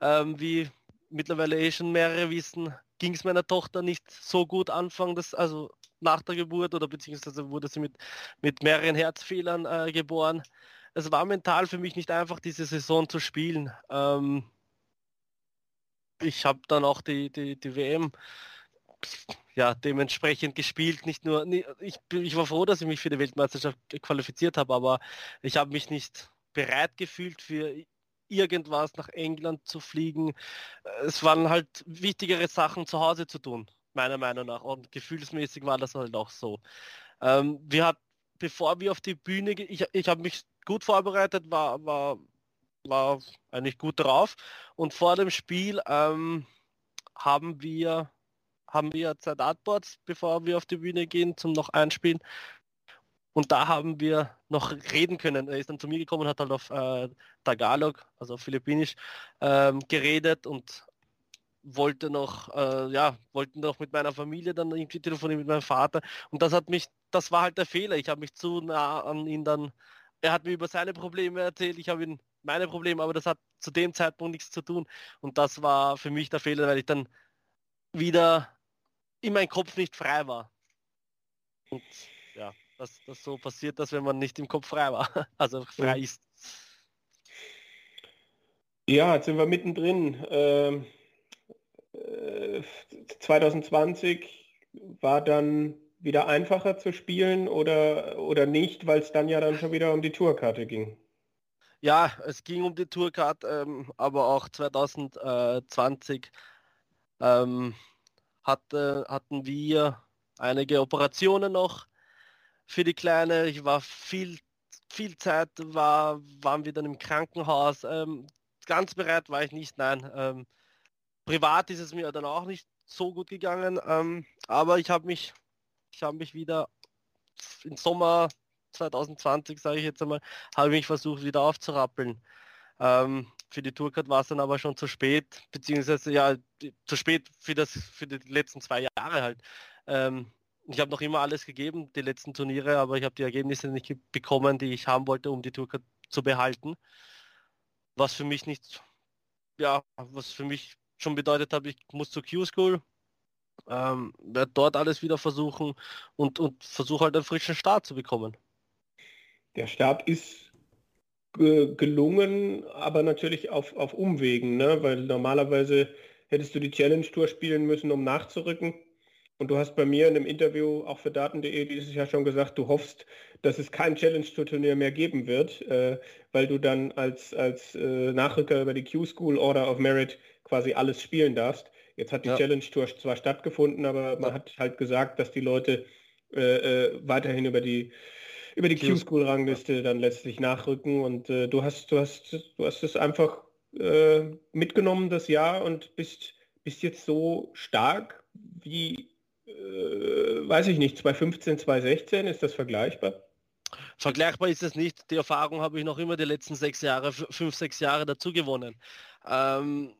Ähm, wie mittlerweile eh schon mehrere wissen, ging es meiner Tochter nicht so gut Anfang des, also nach der Geburt oder beziehungsweise wurde sie mit, mit mehreren Herzfehlern äh, geboren. Es war mental für mich nicht einfach, diese Saison zu spielen. Ähm, ich habe dann auch die, die, die WM ja, dementsprechend gespielt. Nicht nur, ich, ich war froh, dass ich mich für die Weltmeisterschaft qualifiziert habe, aber ich habe mich nicht bereit gefühlt für irgendwas nach England zu fliegen. Es waren halt wichtigere Sachen zu Hause zu tun, meiner Meinung nach. Und gefühlsmäßig war das halt auch so. Ähm, wir hat, bevor wir auf die Bühne, ich, ich habe mich gut vorbereitet, war, war, war eigentlich gut drauf. Und vor dem Spiel ähm, haben wir haben wir zwei Dartboards, bevor wir auf die Bühne gehen, zum noch einspielen. Und da haben wir noch reden können. Er ist dann zu mir gekommen, hat halt auf äh, Tagalog, also auf Philippinisch, ähm, geredet und wollte noch, äh, ja, wollten noch mit meiner Familie dann irgendwie telefonieren mit meinem Vater. Und das hat mich, das war halt der Fehler. Ich habe mich zu nah an ihn dann, er hat mir über seine Probleme erzählt, ich habe ihm meine Probleme, aber das hat zu dem Zeitpunkt nichts zu tun. Und das war für mich der Fehler, weil ich dann wieder in meinem Kopf nicht frei war. Und ja, das, das so passiert das, wenn man nicht im Kopf frei war. Also frei Mhm. ist. Ja, jetzt sind wir mittendrin. Ähm, äh, 2020 war dann wieder einfacher zu spielen oder, oder nicht, weil es dann ja dann schon wieder um die Tourkarte ging. Ja, es ging um die Tourcard, ähm, aber auch 2020 ähm, hatte, hatten wir einige Operationen noch für die Kleine. Ich war viel, viel Zeit, war, waren wir dann im Krankenhaus. Ähm, ganz bereit war ich nicht, nein. Ähm, privat ist es mir dann auch nicht so gut gegangen, ähm, aber ich habe mich, ich habe mich wieder im Sommer 2020, sage ich jetzt einmal, habe ich mich versucht wieder aufzurappeln. Ähm, für die Tourcard war es dann aber schon zu spät, beziehungsweise ja zu spät für das für die letzten zwei Jahre halt. Ähm, ich habe noch immer alles gegeben, die letzten Turniere, aber ich habe die Ergebnisse nicht bekommen, die ich haben wollte, um die Tourcard zu behalten. Was für mich nicht, ja, was für mich schon bedeutet hat, ich muss zur Q-School, ähm, werde dort alles wieder versuchen und, und versuche halt einen frischen Start zu bekommen. Der Start ist ge- gelungen, aber natürlich auf, auf Umwegen, ne? weil normalerweise hättest du die Challenge Tour spielen müssen, um nachzurücken. Und du hast bei mir in einem Interview auch für Daten.de dieses Jahr schon gesagt, du hoffst, dass es kein Challenge Tour Turnier mehr geben wird, äh, weil du dann als, als äh, Nachrücker über die Q-School Order of Merit quasi alles spielen darfst. Jetzt hat die Ja. Challenge Tour zwar stattgefunden, aber man Ja. hat halt gesagt, dass die Leute äh, äh, weiterhin über die über die Q-School-Rangliste dann letztlich nachrücken und äh, du hast du hast du hast es einfach äh, mitgenommen das Jahr und bist bist jetzt so stark wie äh, weiß ich nicht 2015 2016 ist das vergleichbar Vergleichbar ist es nicht. Die Erfahrung habe ich noch immer die letzten sechs Jahre, fünf, sechs Jahre dazu gewonnen. Ähm,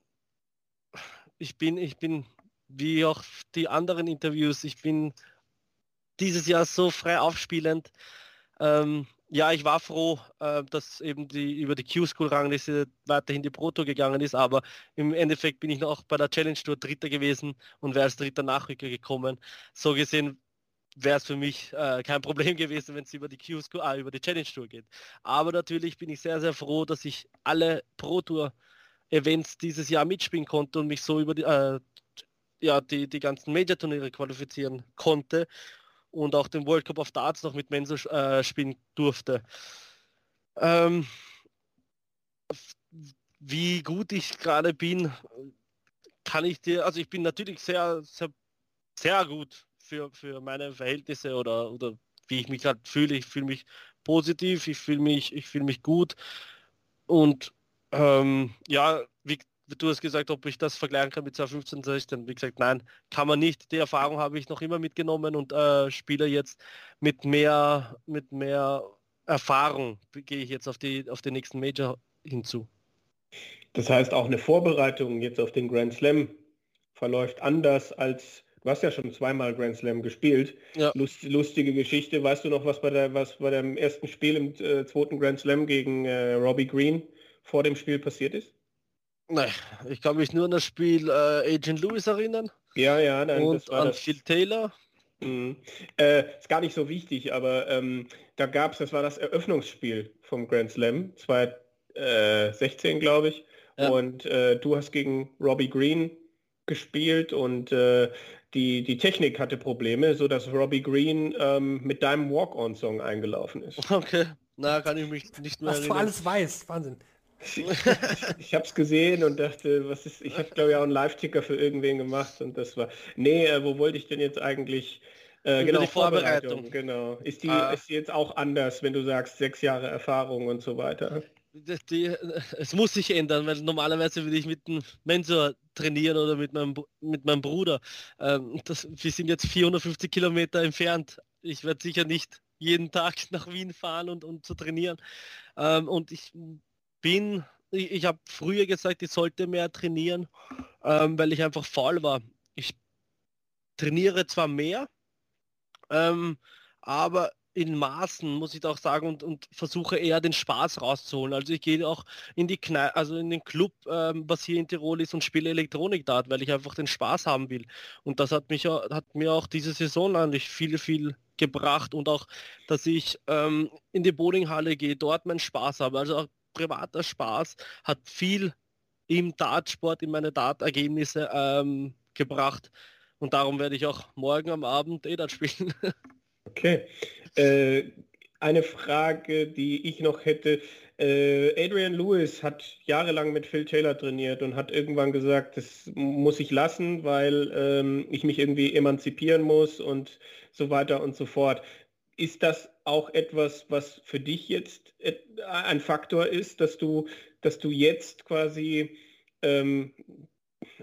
ich bin, ich bin, wie auch die anderen Interviews, ich bin dieses Jahr so frei aufspielend. Ähm, ja, ich war froh, äh, dass eben die über die Q-School-Rangliste weiterhin die Pro Tour gegangen ist, aber im Endeffekt bin ich noch bei der Challenge Tour Dritter gewesen und wäre als dritter Nachrücker gekommen. So gesehen wäre es für mich äh, kein Problem gewesen, wenn es über die Q ah, über die Challenge Tour geht. Aber natürlich bin ich sehr, sehr froh, dass ich alle Pro Tour Events dieses Jahr mitspielen konnte und mich so über die, äh, ja, die, die ganzen Major Turniere qualifizieren konnte und auch den World Cup of Darts noch mit Menso äh, spielen durfte. Ähm, wie gut ich gerade bin, kann ich dir, also ich bin natürlich sehr, sehr, sehr gut für, für meine Verhältnisse oder, oder wie ich mich gerade fühle. Ich fühle mich positiv, ich fühle mich, ich fühle mich gut. Und ähm, ja, wie, du hast gesagt, ob ich das vergleichen kann mit 2015, 16. Wie gesagt, nein, kann man nicht. Die Erfahrung habe ich noch immer mitgenommen und äh, spiele jetzt mit mehr, mit mehr Erfahrung gehe ich jetzt auf die auf den nächsten Major hinzu. Das heißt, auch eine Vorbereitung jetzt auf den Grand Slam verläuft anders als du hast ja schon zweimal Grand Slam gespielt. Ja. Lust, lustige Geschichte. Weißt du noch, was bei der was bei dem ersten Spiel im äh, zweiten Grand Slam gegen äh, Robbie Green vor dem Spiel passiert ist? Nein, ich kann mich nur an das Spiel äh, Agent Lewis erinnern. Ja, ja, nein, und an das... Phil Taylor. Mhm. Äh, ist gar nicht so wichtig, aber ähm, da gab es, das war das Eröffnungsspiel vom Grand Slam, 2016 glaube ich. Ja. Und äh, du hast gegen Robbie Green gespielt und äh, die, die Technik hatte Probleme, so dass Robbie Green ähm, mit deinem Walk-On-Song eingelaufen ist. Okay, na kann ich mich nicht mehr Was erinnern. du alles weißt, Wahnsinn. Ich, habe es gesehen und dachte, was ist, ich habe glaube ich auch einen Live-Ticker für irgendwen gemacht und das war, nee, äh, wo wollte ich denn jetzt eigentlich, äh, genau, die Vorbereitung. Vorbereitung. Genau. Ist die, ah. ist die jetzt auch anders, wenn du sagst, sechs Jahre Erfahrung und so weiter? die, es muss sich ändern, weil normalerweise würde ich mit einem Mensor trainieren oder mit meinem, mit meinem Bruder. Ähm, das, wir sind jetzt 450 Kilometer entfernt. Ich werde sicher nicht jeden Tag nach Wien fahren und, und zu trainieren. Ähm, und ich bin, ich, ich habe früher gesagt, ich sollte mehr trainieren, ähm, weil ich einfach faul war. Ich trainiere zwar mehr, ähm, aber in Maßen, muss ich auch sagen, und, und versuche eher den Spaß rauszuholen. Also ich gehe auch in die Knei also in den Club, ähm, was hier in Tirol ist und spiele Elektronik dort, weil ich einfach den Spaß haben will. Und das hat mich hat mir auch diese Saison eigentlich viel, viel gebracht und auch, dass ich ähm, in die Bowlinghalle gehe, dort meinen Spaß habe. Also privater Spaß hat viel im Dartsport, in meine Dartergebnisse ähm, gebracht. Und darum werde ich auch morgen am Abend eh Dart spielen. Okay. Äh, eine Frage, die ich noch hätte. Äh, Adrian Lewis hat jahrelang mit Phil Taylor trainiert und hat irgendwann gesagt, das muss ich lassen, weil ähm, ich mich irgendwie emanzipieren muss und so weiter und so fort. Ist das auch etwas, was für dich jetzt ein Faktor ist, dass du, dass du jetzt quasi ähm,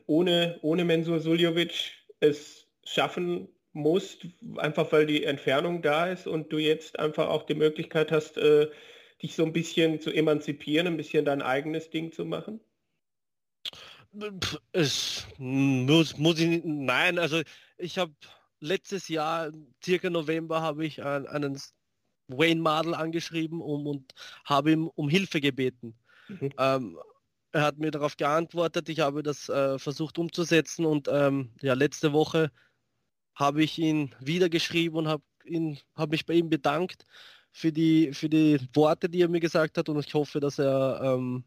ohne, ohne Mensur Suljovic es schaffen musst, einfach weil die Entfernung da ist und du jetzt einfach auch die Möglichkeit hast, äh, dich so ein bisschen zu emanzipieren, ein bisschen dein eigenes Ding zu machen? Es muss, muss ich, nein, also ich habe letztes Jahr, circa November, habe ich einen Wayne Mardell angeschrieben um, und habe ihm um Hilfe gebeten. Mhm. Ähm, er hat mir darauf geantwortet, ich habe das äh, versucht umzusetzen und ähm, ja, letzte Woche habe ich ihn wieder geschrieben und habe ihn, habe mich bei ihm bedankt für die, für die Worte, die er mir gesagt hat und ich hoffe, dass er, ähm,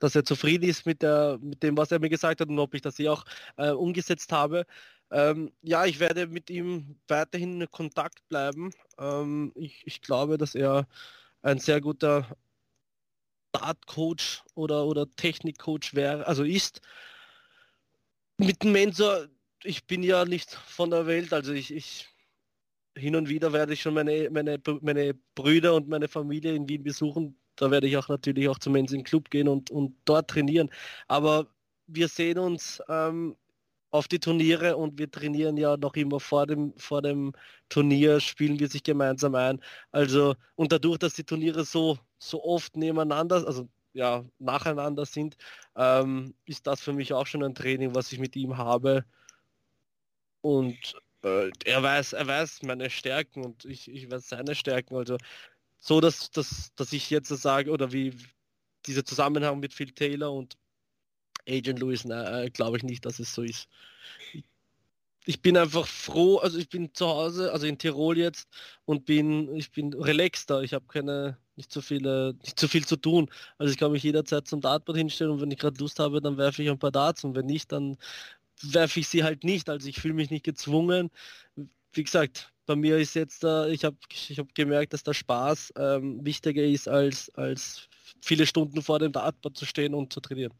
dass er zufrieden ist mit, der, mit dem, was er mir gesagt hat und ob ich das hier auch äh, umgesetzt habe. Ähm, ja, ich werde mit ihm weiterhin in Kontakt bleiben. Ähm, ich, ich glaube, dass er ein sehr guter Dart-Coach oder, oder Technik-Coach wäre, also ist. Mit dem Mensor ich bin ja nicht von der Welt, also ich, ich hin und wieder werde ich schon meine, meine, meine Brüder und meine Familie in Wien besuchen. Da werde ich auch natürlich auch zum Menschen Club gehen und, und dort trainieren. Aber wir sehen uns ähm, auf die Turniere und wir trainieren ja noch immer vor dem, vor dem Turnier, spielen wir sich gemeinsam ein. Also, und dadurch, dass die Turniere so, so oft nebeneinander, also ja, nacheinander sind, ähm, ist das für mich auch schon ein Training, was ich mit ihm habe. Und äh, er weiß, er weiß meine Stärken und ich, ich weiß seine Stärken. Also so, dass, dass, dass ich jetzt sage, oder wie dieser Zusammenhang mit Phil Taylor und Agent Lewis, äh, glaube ich nicht, dass es so ist. Ich, bin einfach froh, also ich bin zu Hause, also in Tirol jetzt und bin, ich bin relaxter. Ich habe keine, nicht so viele, nicht so viel zu tun. Also ich kann mich jederzeit zum Dartboard hinstellen und wenn ich gerade Lust habe, dann werfe ich ein paar Darts und wenn nicht, dann werfe ich sie halt nicht. Also ich fühle mich nicht gezwungen. Wie gesagt, bei mir ist jetzt, äh, ich habe ich hab gemerkt, dass der Spaß ähm, wichtiger ist, als, als viele Stunden vor dem Dartboard zu stehen und zu trainieren.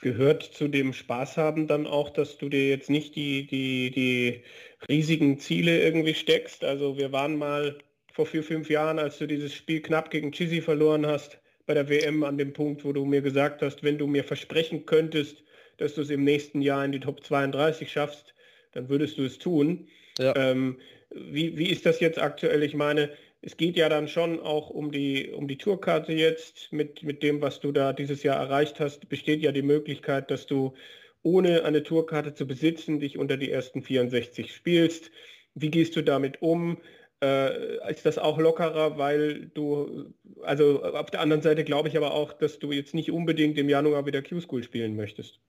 Gehört zu dem Spaß haben dann auch, dass du dir jetzt nicht die, die, die riesigen Ziele irgendwie steckst? Also wir waren mal vor vier, fünf Jahren, als du dieses Spiel knapp gegen Chizzy verloren hast, bei der WM an dem Punkt, wo du mir gesagt hast, wenn du mir versprechen könntest, dass du es im nächsten Jahr in die Top 32 schaffst, dann würdest du es tun. Ja. Ähm, wie, wie ist das jetzt aktuell? Ich meine, es geht ja dann schon auch um die, um die Tourkarte jetzt. Mit, mit dem, was du da dieses Jahr erreicht hast, besteht ja die Möglichkeit, dass du ohne eine Tourkarte zu besitzen, dich unter die ersten 64 spielst. Wie gehst du damit um? Äh, ist das auch lockerer, weil du, also auf der anderen Seite glaube ich aber auch, dass du jetzt nicht unbedingt im Januar wieder Q-School spielen möchtest.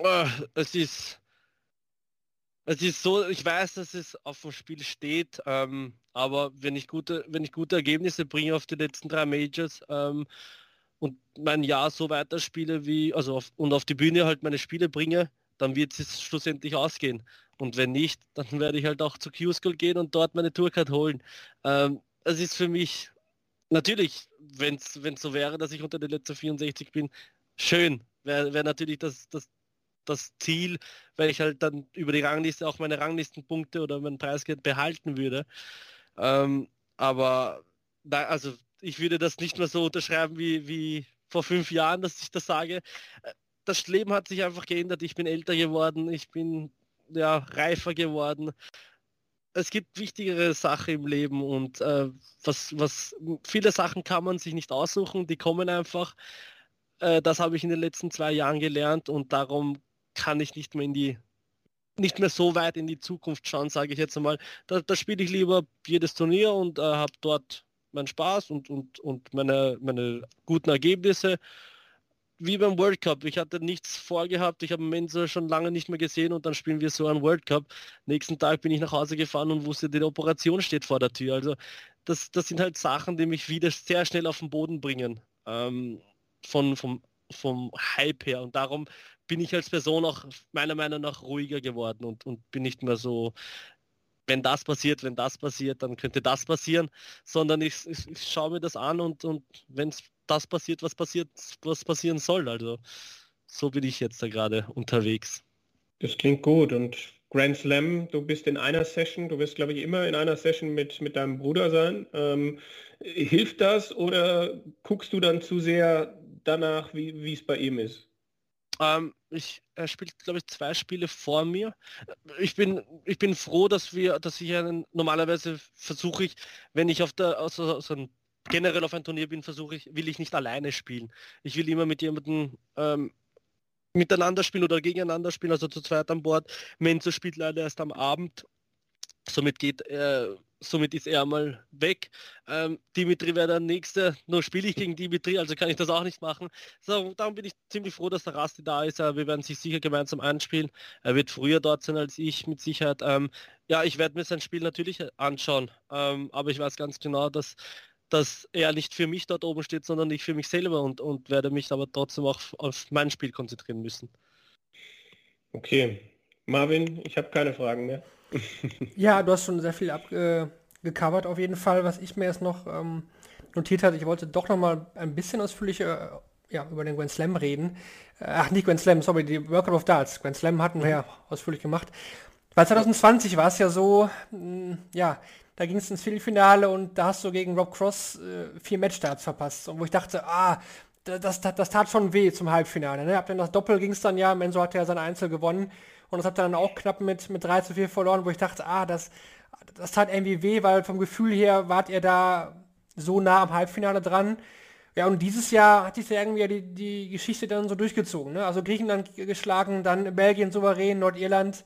Uh, es ist es ist so, ich weiß, dass es auf dem Spiel steht, ähm, aber wenn ich gute, wenn ich gute Ergebnisse bringe auf die letzten drei Majors ähm, und mein Jahr so weiterspiele wie, also auf, und auf die Bühne halt meine Spiele bringe, dann wird es schlussendlich ausgehen. Und wenn nicht, dann werde ich halt auch zu Q-School gehen und dort meine Tourcard holen. Ähm, es ist für mich natürlich, wenn es so wäre, dass ich unter den letzten 64 bin, schön. Wäre wär natürlich das, das das Ziel, weil ich halt dann über die Rangliste auch meine Ranglistenpunkte oder mein Preisgeld behalten würde. Ähm, aber da, also ich würde das nicht mehr so unterschreiben wie, wie vor fünf Jahren, dass ich das sage. Das Leben hat sich einfach geändert. Ich bin älter geworden, ich bin ja reifer geworden. Es gibt wichtigere Sachen im Leben und äh, was, was viele Sachen kann man sich nicht aussuchen, die kommen einfach. Äh, das habe ich in den letzten zwei Jahren gelernt und darum kann ich nicht mehr in die nicht mehr so weit in die Zukunft schauen, sage ich jetzt einmal. Da, da spiele ich lieber jedes Turnier und äh, habe dort meinen Spaß und, und, und meine, meine guten Ergebnisse. Wie beim World Cup. Ich hatte nichts vorgehabt. Ich habe Mensa schon lange nicht mehr gesehen und dann spielen wir so einen World Cup. Nächsten Tag bin ich nach Hause gefahren und wusste, die Operation steht vor der Tür. Also das, das sind halt Sachen, die mich wieder sehr schnell auf den Boden bringen. Ähm, von, vom, vom Hype her. Und darum bin ich als Person auch meiner Meinung nach ruhiger geworden und, und bin nicht mehr so, wenn das passiert, wenn das passiert, dann könnte das passieren, sondern ich, ich, ich schaue mir das an und, und wenn das passiert, was passiert, was passieren soll. Also so bin ich jetzt da gerade unterwegs. Das klingt gut und Grand Slam, du bist in einer Session, du wirst glaube ich immer in einer Session mit, mit deinem Bruder sein. Ähm, hilft das oder guckst du dann zu sehr danach, wie es bei ihm ist? Ähm, ich, er spielt, glaube ich, zwei Spiele vor mir. Ich bin, ich bin froh, dass wir, dass ich einen, normalerweise versuche ich, wenn ich auf der, also, also generell auf ein Turnier bin, versuche ich, will ich nicht alleine spielen. Ich will immer mit jemandem ähm, miteinander spielen oder gegeneinander spielen, also zu zweit an Bord. Menzo spielt leider erst am Abend. Somit geht äh, somit ist er mal weg. Ähm, Dimitri wäre der nächste, nur spiele ich gegen Dimitri, also kann ich das auch nicht machen. So, darum bin ich ziemlich froh, dass der Rasti da ist. Äh, wir werden sich sicher gemeinsam anspielen. Er wird früher dort sein als ich, mit Sicherheit. Ähm, ja, ich werde mir sein Spiel natürlich anschauen, ähm, aber ich weiß ganz genau, dass dass er nicht für mich dort oben steht, sondern ich für mich selber und, und werde mich aber trotzdem auch auf mein Spiel konzentrieren müssen. Okay. Marvin, ich habe keine Fragen mehr. Ja, du hast schon sehr viel abgecovert auf jeden Fall. Was ich mir jetzt noch ähm, notiert hatte, ich wollte doch noch mal ein bisschen ausführlicher äh, ja, über den Grand Slam reden. Äh, ach, nicht Grand Slam, sorry, die World Cup of Darts. Grand Slam hatten wir ja ausführlich gemacht. Weil 2020 war es ja so, mh, hm, ja, da ging es ins Viertelfinale und da hast du gegen Rob Cross äh, vier Matchstarts verpasst. Und wo ich dachte, ah, das, das, das tat schon weh zum Halbfinale. Ne? Ab dann das Doppel ging es dann ja, Menzo hatte ja sein Einzel gewonnen. Und das habt ihr dann auch knapp mit, mit 3 zu 4 verloren, wo ich dachte, ah, das, das tat irgendwie weh, weil vom Gefühl her wart ihr da so nah am Halbfinale dran. Ja, und dieses Jahr hat sich ja irgendwie die, die Geschichte dann so durchgezogen. Ne? Also Griechenland geschlagen, dann Belgien souverän, Nordirland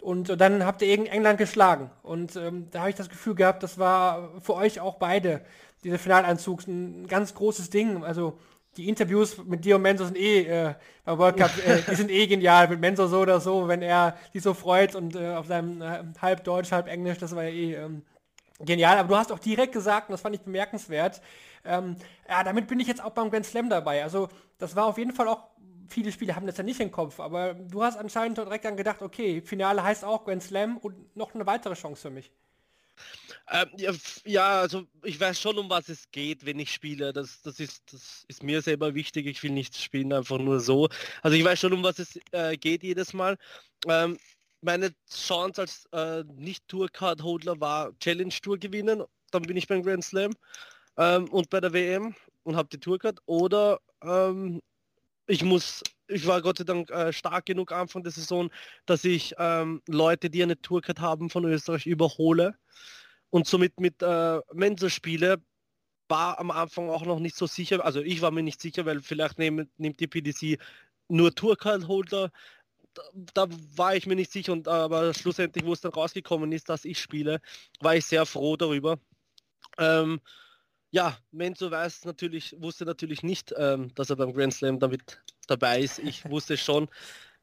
und dann habt ihr England geschlagen. Und ähm, da habe ich das Gefühl gehabt, das war für euch auch beide, dieser Finaleinzug, ein ganz großes Ding. Also die Interviews mit dir und Menzo sind eh äh, beim World Cup, äh, die sind eh genial. Mit Menzo so oder so, wenn er sich so freut und äh, auf seinem äh, halb Deutsch, halb Englisch, das war ja eh ähm, genial. Aber du hast auch direkt gesagt, und das fand ich bemerkenswert, ähm, ja, damit bin ich jetzt auch beim Grand Slam dabei. Also das war auf jeden Fall auch, viele Spiele haben das ja nicht im Kopf, aber du hast anscheinend direkt dann gedacht, okay, Finale heißt auch Grand Slam und noch eine weitere Chance für mich. Ähm, ja, ja, also ich weiß schon, um was es geht, wenn ich spiele. Das, das, ist, das ist mir selber wichtig. Ich will nicht spielen einfach nur so. Also ich weiß schon, um was es äh, geht jedes Mal. Ähm, meine Chance als äh, Nicht-Tour-Card-Holder war Challenge-Tour gewinnen dann bin ich beim Grand Slam ähm, und bei der WM und habe die Tourcard. Oder ähm, ich muss, ich war Gott sei Dank äh, stark genug Anfang der Saison, dass ich ähm, Leute, die eine Tourcard haben von Österreich, überhole und somit mit äh, Mensa spiele. War am Anfang auch noch nicht so sicher, also ich war mir nicht sicher, weil vielleicht nehm, nimmt die PDC nur Tourcard-Holder. Da, da, war ich mir nicht sicher, und, aber schlussendlich, wo es dann rausgekommen ist, dass ich spiele, war ich sehr froh darüber. Ähm, ja, Menzo weiß natürlich, wusste natürlich nicht, ähm, dass er beim Grand Slam damit dabei ist. Ich wusste schon.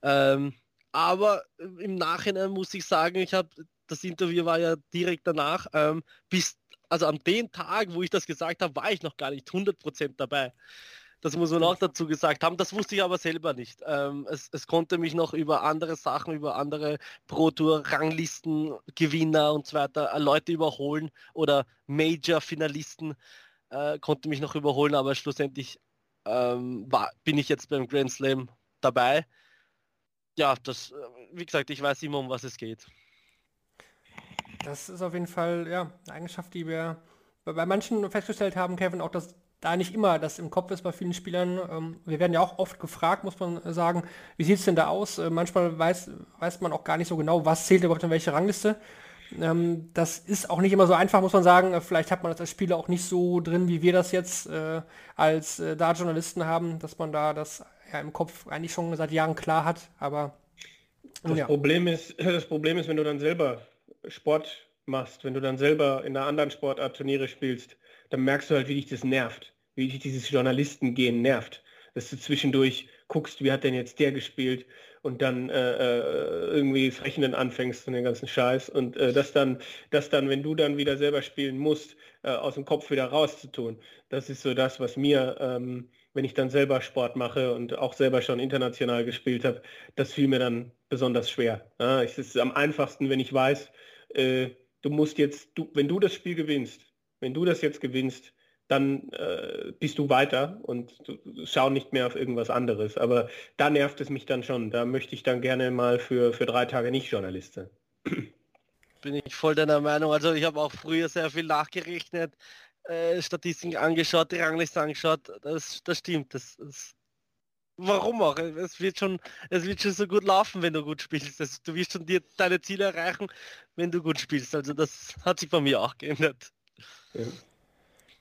Ähm, aber im Nachhinein muss ich sagen, ich habe das Interview war ja direkt danach. Ähm, bis, also an dem Tag, wo ich das gesagt habe, war ich noch gar nicht 100% dabei. Das muss man auch dazu gesagt haben. Das wusste ich aber selber nicht. Ähm, es, es, konnte mich noch über andere Sachen, über andere Pro Tour Ranglisten, Gewinner und so weiter, äh, Leute überholen oder Major-Finalisten äh, konnte mich noch überholen, aber schlussendlich ähm, war, bin ich jetzt beim Grand Slam dabei. Ja, das, äh, wie gesagt, ich weiß immer, um was es geht. Das ist auf jeden Fall ja, eine Eigenschaft, die wir bei manchen festgestellt haben, Kevin, auch dass da nicht immer das im Kopf ist bei vielen Spielern. Ähm, wir werden ja auch oft gefragt, muss man sagen, wie sieht es denn da aus? Äh, manchmal weiß, weiß man auch gar nicht so genau, was zählt überhaupt in welche Rangliste. Ähm, das ist auch nicht immer so einfach, muss man sagen. Äh, vielleicht hat man das als Spieler auch nicht so drin, wie wir das jetzt äh, als äh, Dart-Journalisten haben, dass man da das ja, im Kopf eigentlich schon seit Jahren klar hat. Aber das, ja. Problem ist, das Problem ist, wenn du dann selber Sport machst, wenn du dann selber in einer anderen Sportart Turniere spielst, dann merkst du halt, wie dich das nervt, wie dich dieses Journalistengehen nervt. Dass du zwischendurch guckst, wie hat denn jetzt der gespielt und dann äh, äh irgendwie das Rechnen anfängst und den ganzen Scheiß und äh, das dann, das dann, wenn du dann wieder selber spielen musst, äh, aus dem Kopf wieder rauszutun. Das ist so das, was mir, ähm, wenn ich dann selber Sport mache und auch selber schon international gespielt habe, das fiel mir dann besonders schwer. Ja, es ist am einfachsten, wenn ich weiß, äh, du musst jetzt, du, wenn du das Spiel gewinnst, wenn du das jetzt gewinnst, dann äh, bist du weiter und schau nicht mehr auf irgendwas anderes. Aber da nervt es mich dann schon. Da möchte ich dann gerne mal für, für drei Tage nicht Journalist sein. Bin ich voll deiner Meinung. Also ich habe auch früher sehr viel nachgerechnet, äh, Statistiken angeschaut, die Rangliste angeschaut. Das, das stimmt. Das, das, warum auch? Es wird schon, es wird schon so gut laufen, wenn du gut spielst. Also, du wirst schon dir deine Ziele erreichen, wenn du gut spielst. Also das hat sich bei mir auch geändert. Ja,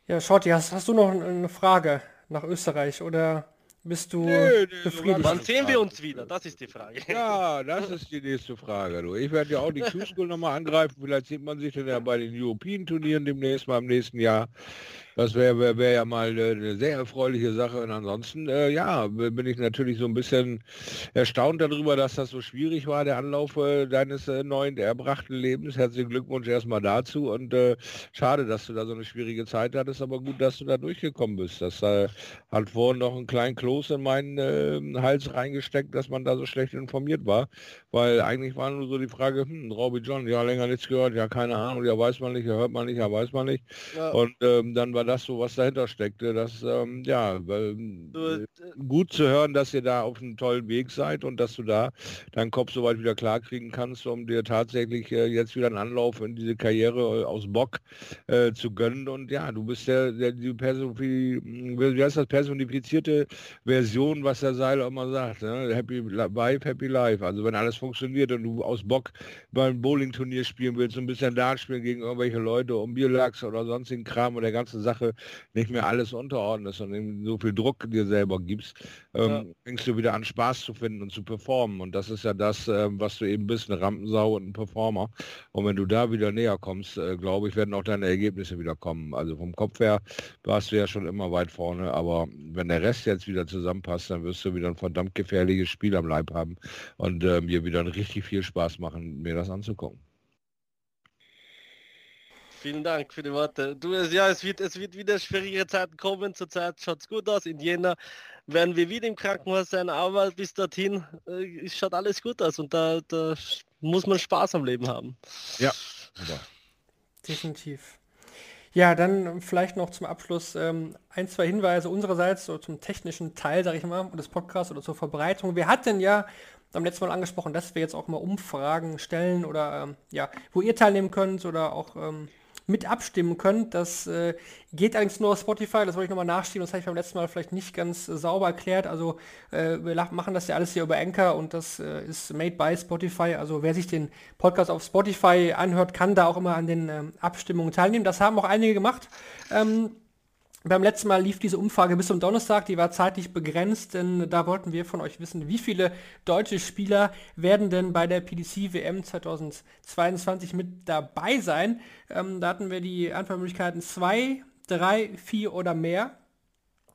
ja Shorty, hast, hast du noch eine Frage nach Österreich oder bist du nee, nee, befriedigt? Wann sehen wir uns wieder? Das ist die Frage. Ja, das ist die nächste Frage. Du. Ich werde ja auch die Q-School nochmal angreifen. Vielleicht sieht man sich dann ja bei den European Turnieren demnächst mal im nächsten Jahr. Das wäre wär, wär ja mal eine sehr erfreuliche Sache. Und ansonsten, äh, ja, bin ich natürlich so ein bisschen erstaunt darüber, dass das so schwierig war, der Anlauf äh, deines äh, neuen, erbrachten Lebens. Herzlichen Glückwunsch erstmal dazu. Und äh, schade, dass du da so eine schwierige Zeit hattest, aber gut, dass du da durchgekommen bist. Das äh, hat vorhin noch einen kleinen Kloß in meinen äh, Hals reingesteckt, dass man da so schlecht informiert war. Weil eigentlich war nur so die Frage, hm, Robbie John, ja, länger nichts gehört, ja, keine Ahnung, ja, weiß man nicht, ja, hört man nicht, ja, weiß man nicht. Ja. Und ähm, dann war das so, was dahinter steckte. Das, ähm, ja, äh, gut zu hören, dass ihr da auf einem tollen Weg seid und dass du da deinen Kopf so weit wieder klar kriegen kannst, um dir tatsächlich äh, jetzt wieder einen Anlauf in diese Karriere äh, aus Bock äh, zu gönnen. Und ja, du bist der, der die Personifi wie heißt das, personifizierte Version, was der Seiler immer sagt. Ne? Happy Life, Happy Life. Also wenn alles funktioniert und du aus Bock beim Bowling-Turnier spielen willst, ein bisschen Dart spielen gegen irgendwelche Leute um Bierlachs oder sonstigen Kram und der ganzen Sache nicht mehr alles unterordnest und so viel Druck dir selber gibst, ähm, ja. fängst du wieder an Spaß zu finden und zu performen. Und das ist ja das, äh, was du eben bist, eine Rampensau und ein Performer. Und wenn du da wieder näher kommst, äh, glaube ich, werden auch deine Ergebnisse wieder kommen. Also vom Kopf her warst du ja schon immer weit vorne, aber wenn der Rest jetzt wieder zusammenpasst, dann wirst du wieder ein verdammt gefährliches Spiel am Leib haben und äh, mir wieder richtig viel Spaß machen, mir das anzugucken. Vielen Dank für die Worte. Du, ja, es wird, es wird wieder schwierige Zeiten kommen. Zurzeit schaut es gut aus. In Jena werden wir wieder im Krankenhaus sein, aber bis dorthin äh, schaut alles gut aus und da, da muss man Spaß am Leben haben. Ja. ja. Definitiv. Ja, dann vielleicht noch zum Abschluss ähm, ein, zwei Hinweise unsererseits so zum technischen Teil, sage ich mal, des Podcasts oder zur Verbreitung. Wir hatten ja am letzten Mal angesprochen, dass wir jetzt auch mal Umfragen stellen oder ähm, ja, wo ihr teilnehmen könnt oder auch ähm, mit abstimmen könnt. Das äh, geht allerdings nur auf Spotify, das wollte ich nochmal nachschieben, das habe ich beim letzten Mal vielleicht nicht ganz äh, sauber erklärt. Also äh, wir machen das ja alles hier über Anchor und das äh, ist made by Spotify. Also wer sich den Podcast auf Spotify anhört, kann da auch immer an den ähm, Abstimmungen teilnehmen. Das haben auch einige gemacht. Ähm, beim letzten Mal lief diese Umfrage bis zum Donnerstag, die war zeitlich begrenzt, denn da wollten wir von euch wissen, wie viele deutsche Spieler werden denn bei der PDC WM 2022 mit dabei sein. Ähm, da hatten wir die Antwortmöglichkeiten 2, 3, 4 oder mehr.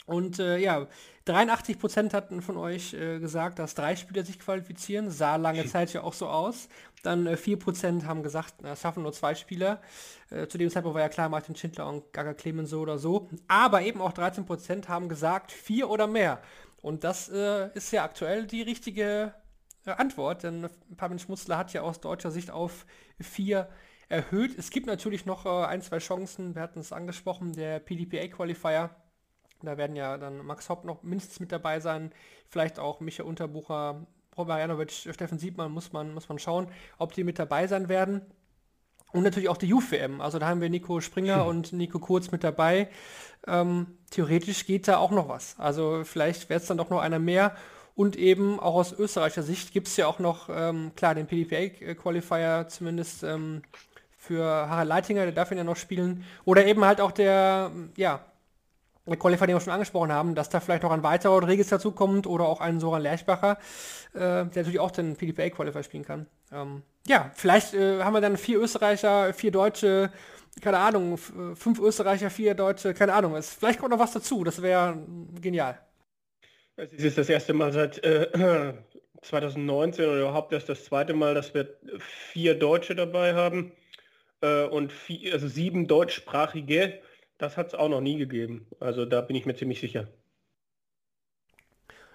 Und äh, ja, 83% hatten von euch äh, gesagt, dass drei Spieler sich qualifizieren. Sah lange Zeit ja auch so aus. Dann äh, 4% haben gesagt, es schaffen nur zwei Spieler. Äh, zu dem Zeitpunkt war ja klar, Martin Schindler und Gaga Clemens so oder so. Aber eben auch 13% haben gesagt, vier oder mehr. Und das äh, ist ja aktuell die richtige äh, Antwort, denn Pavel Schmutzler hat ja aus deutscher Sicht auf vier erhöht. Es gibt natürlich noch äh, ein, zwei Chancen. Wir hatten es angesprochen, der PDPA-Qualifier da werden ja dann Max Hopp noch mindestens mit dabei sein, vielleicht auch Michael Unterbucher, Robert Janovic, Steffen Siebmann, muss man, muss man schauen, ob die mit dabei sein werden. Und natürlich auch die UFM. Also da haben wir Nico Springer hm. und Nico Kurz mit dabei. Ähm, theoretisch geht da auch noch was. Also vielleicht wäre es dann doch noch einer mehr. Und eben auch aus österreichischer Sicht gibt es ja auch noch, ähm, klar, den PDPA-Qualifier zumindest ähm, für Harald Leitinger, der darf ihn ja noch spielen. Oder eben halt auch der, ja, Qualifier, den wir schon angesprochen haben, dass da vielleicht noch ein weiterer Rodriguez dazukommt oder auch ein Soran Lerchbacher, äh, der natürlich auch den PDPA Qualifier spielen kann. Ähm, ja, vielleicht äh, haben wir dann vier Österreicher, vier Deutsche, keine Ahnung, fünf Österreicher, vier Deutsche, keine Ahnung. Es, vielleicht kommt noch was dazu, das wäre genial. Es ist das erste Mal seit äh, 2019 oder überhaupt erst das zweite Mal, dass wir vier Deutsche dabei haben äh, und vier, also sieben deutschsprachige. Das hat es auch noch nie gegeben. Also da bin ich mir ziemlich sicher.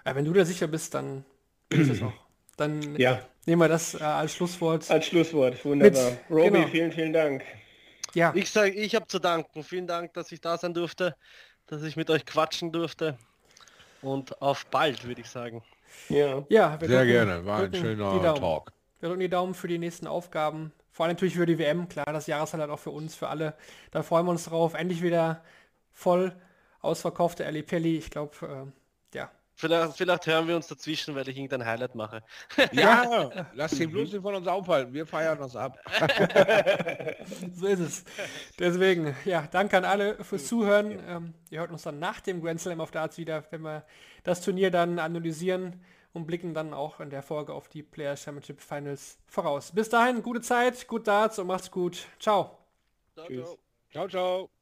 Ja, wenn du da sicher bist, dann ist es auch. Dann ja. nehmen wir das äh, als Schlusswort. Als Schlusswort, wunderbar. Mit, Roby, genau. vielen, vielen Dank. Ja. Ich sage, ich habe zu danken. Vielen Dank, dass ich da sein durfte, dass ich mit euch quatschen durfte. Und auf bald, würde ich sagen. Ja, ja sehr drücken, gerne. War ein schöner Talk. Wir drücken die Daumen für die nächsten Aufgaben. Vor allem natürlich für die WM, klar, das Jahreshighlight auch für uns, für alle. Da freuen wir uns drauf. Endlich wieder voll ausverkaufte Ali Pelli. Ich glaube, äh, ja. Vielleicht, vielleicht, hören wir uns dazwischen, weil ich irgendein Highlight mache. Ja, lass den bloß nicht von uns aufhalten. Wir feiern uns ab. so ist es. Deswegen, ja, danke an alle fürs Zuhören. Ähm, ihr hört uns dann nach dem Grand Slam auf Darts wieder, wenn wir das Turnier dann analysieren und blicken dann auch in der Folge auf die Player Championship Finals voraus. Bis dahin, gute Zeit, gut Darts und macht's gut. Ciao. Ciao, ciao. ciao, ciao.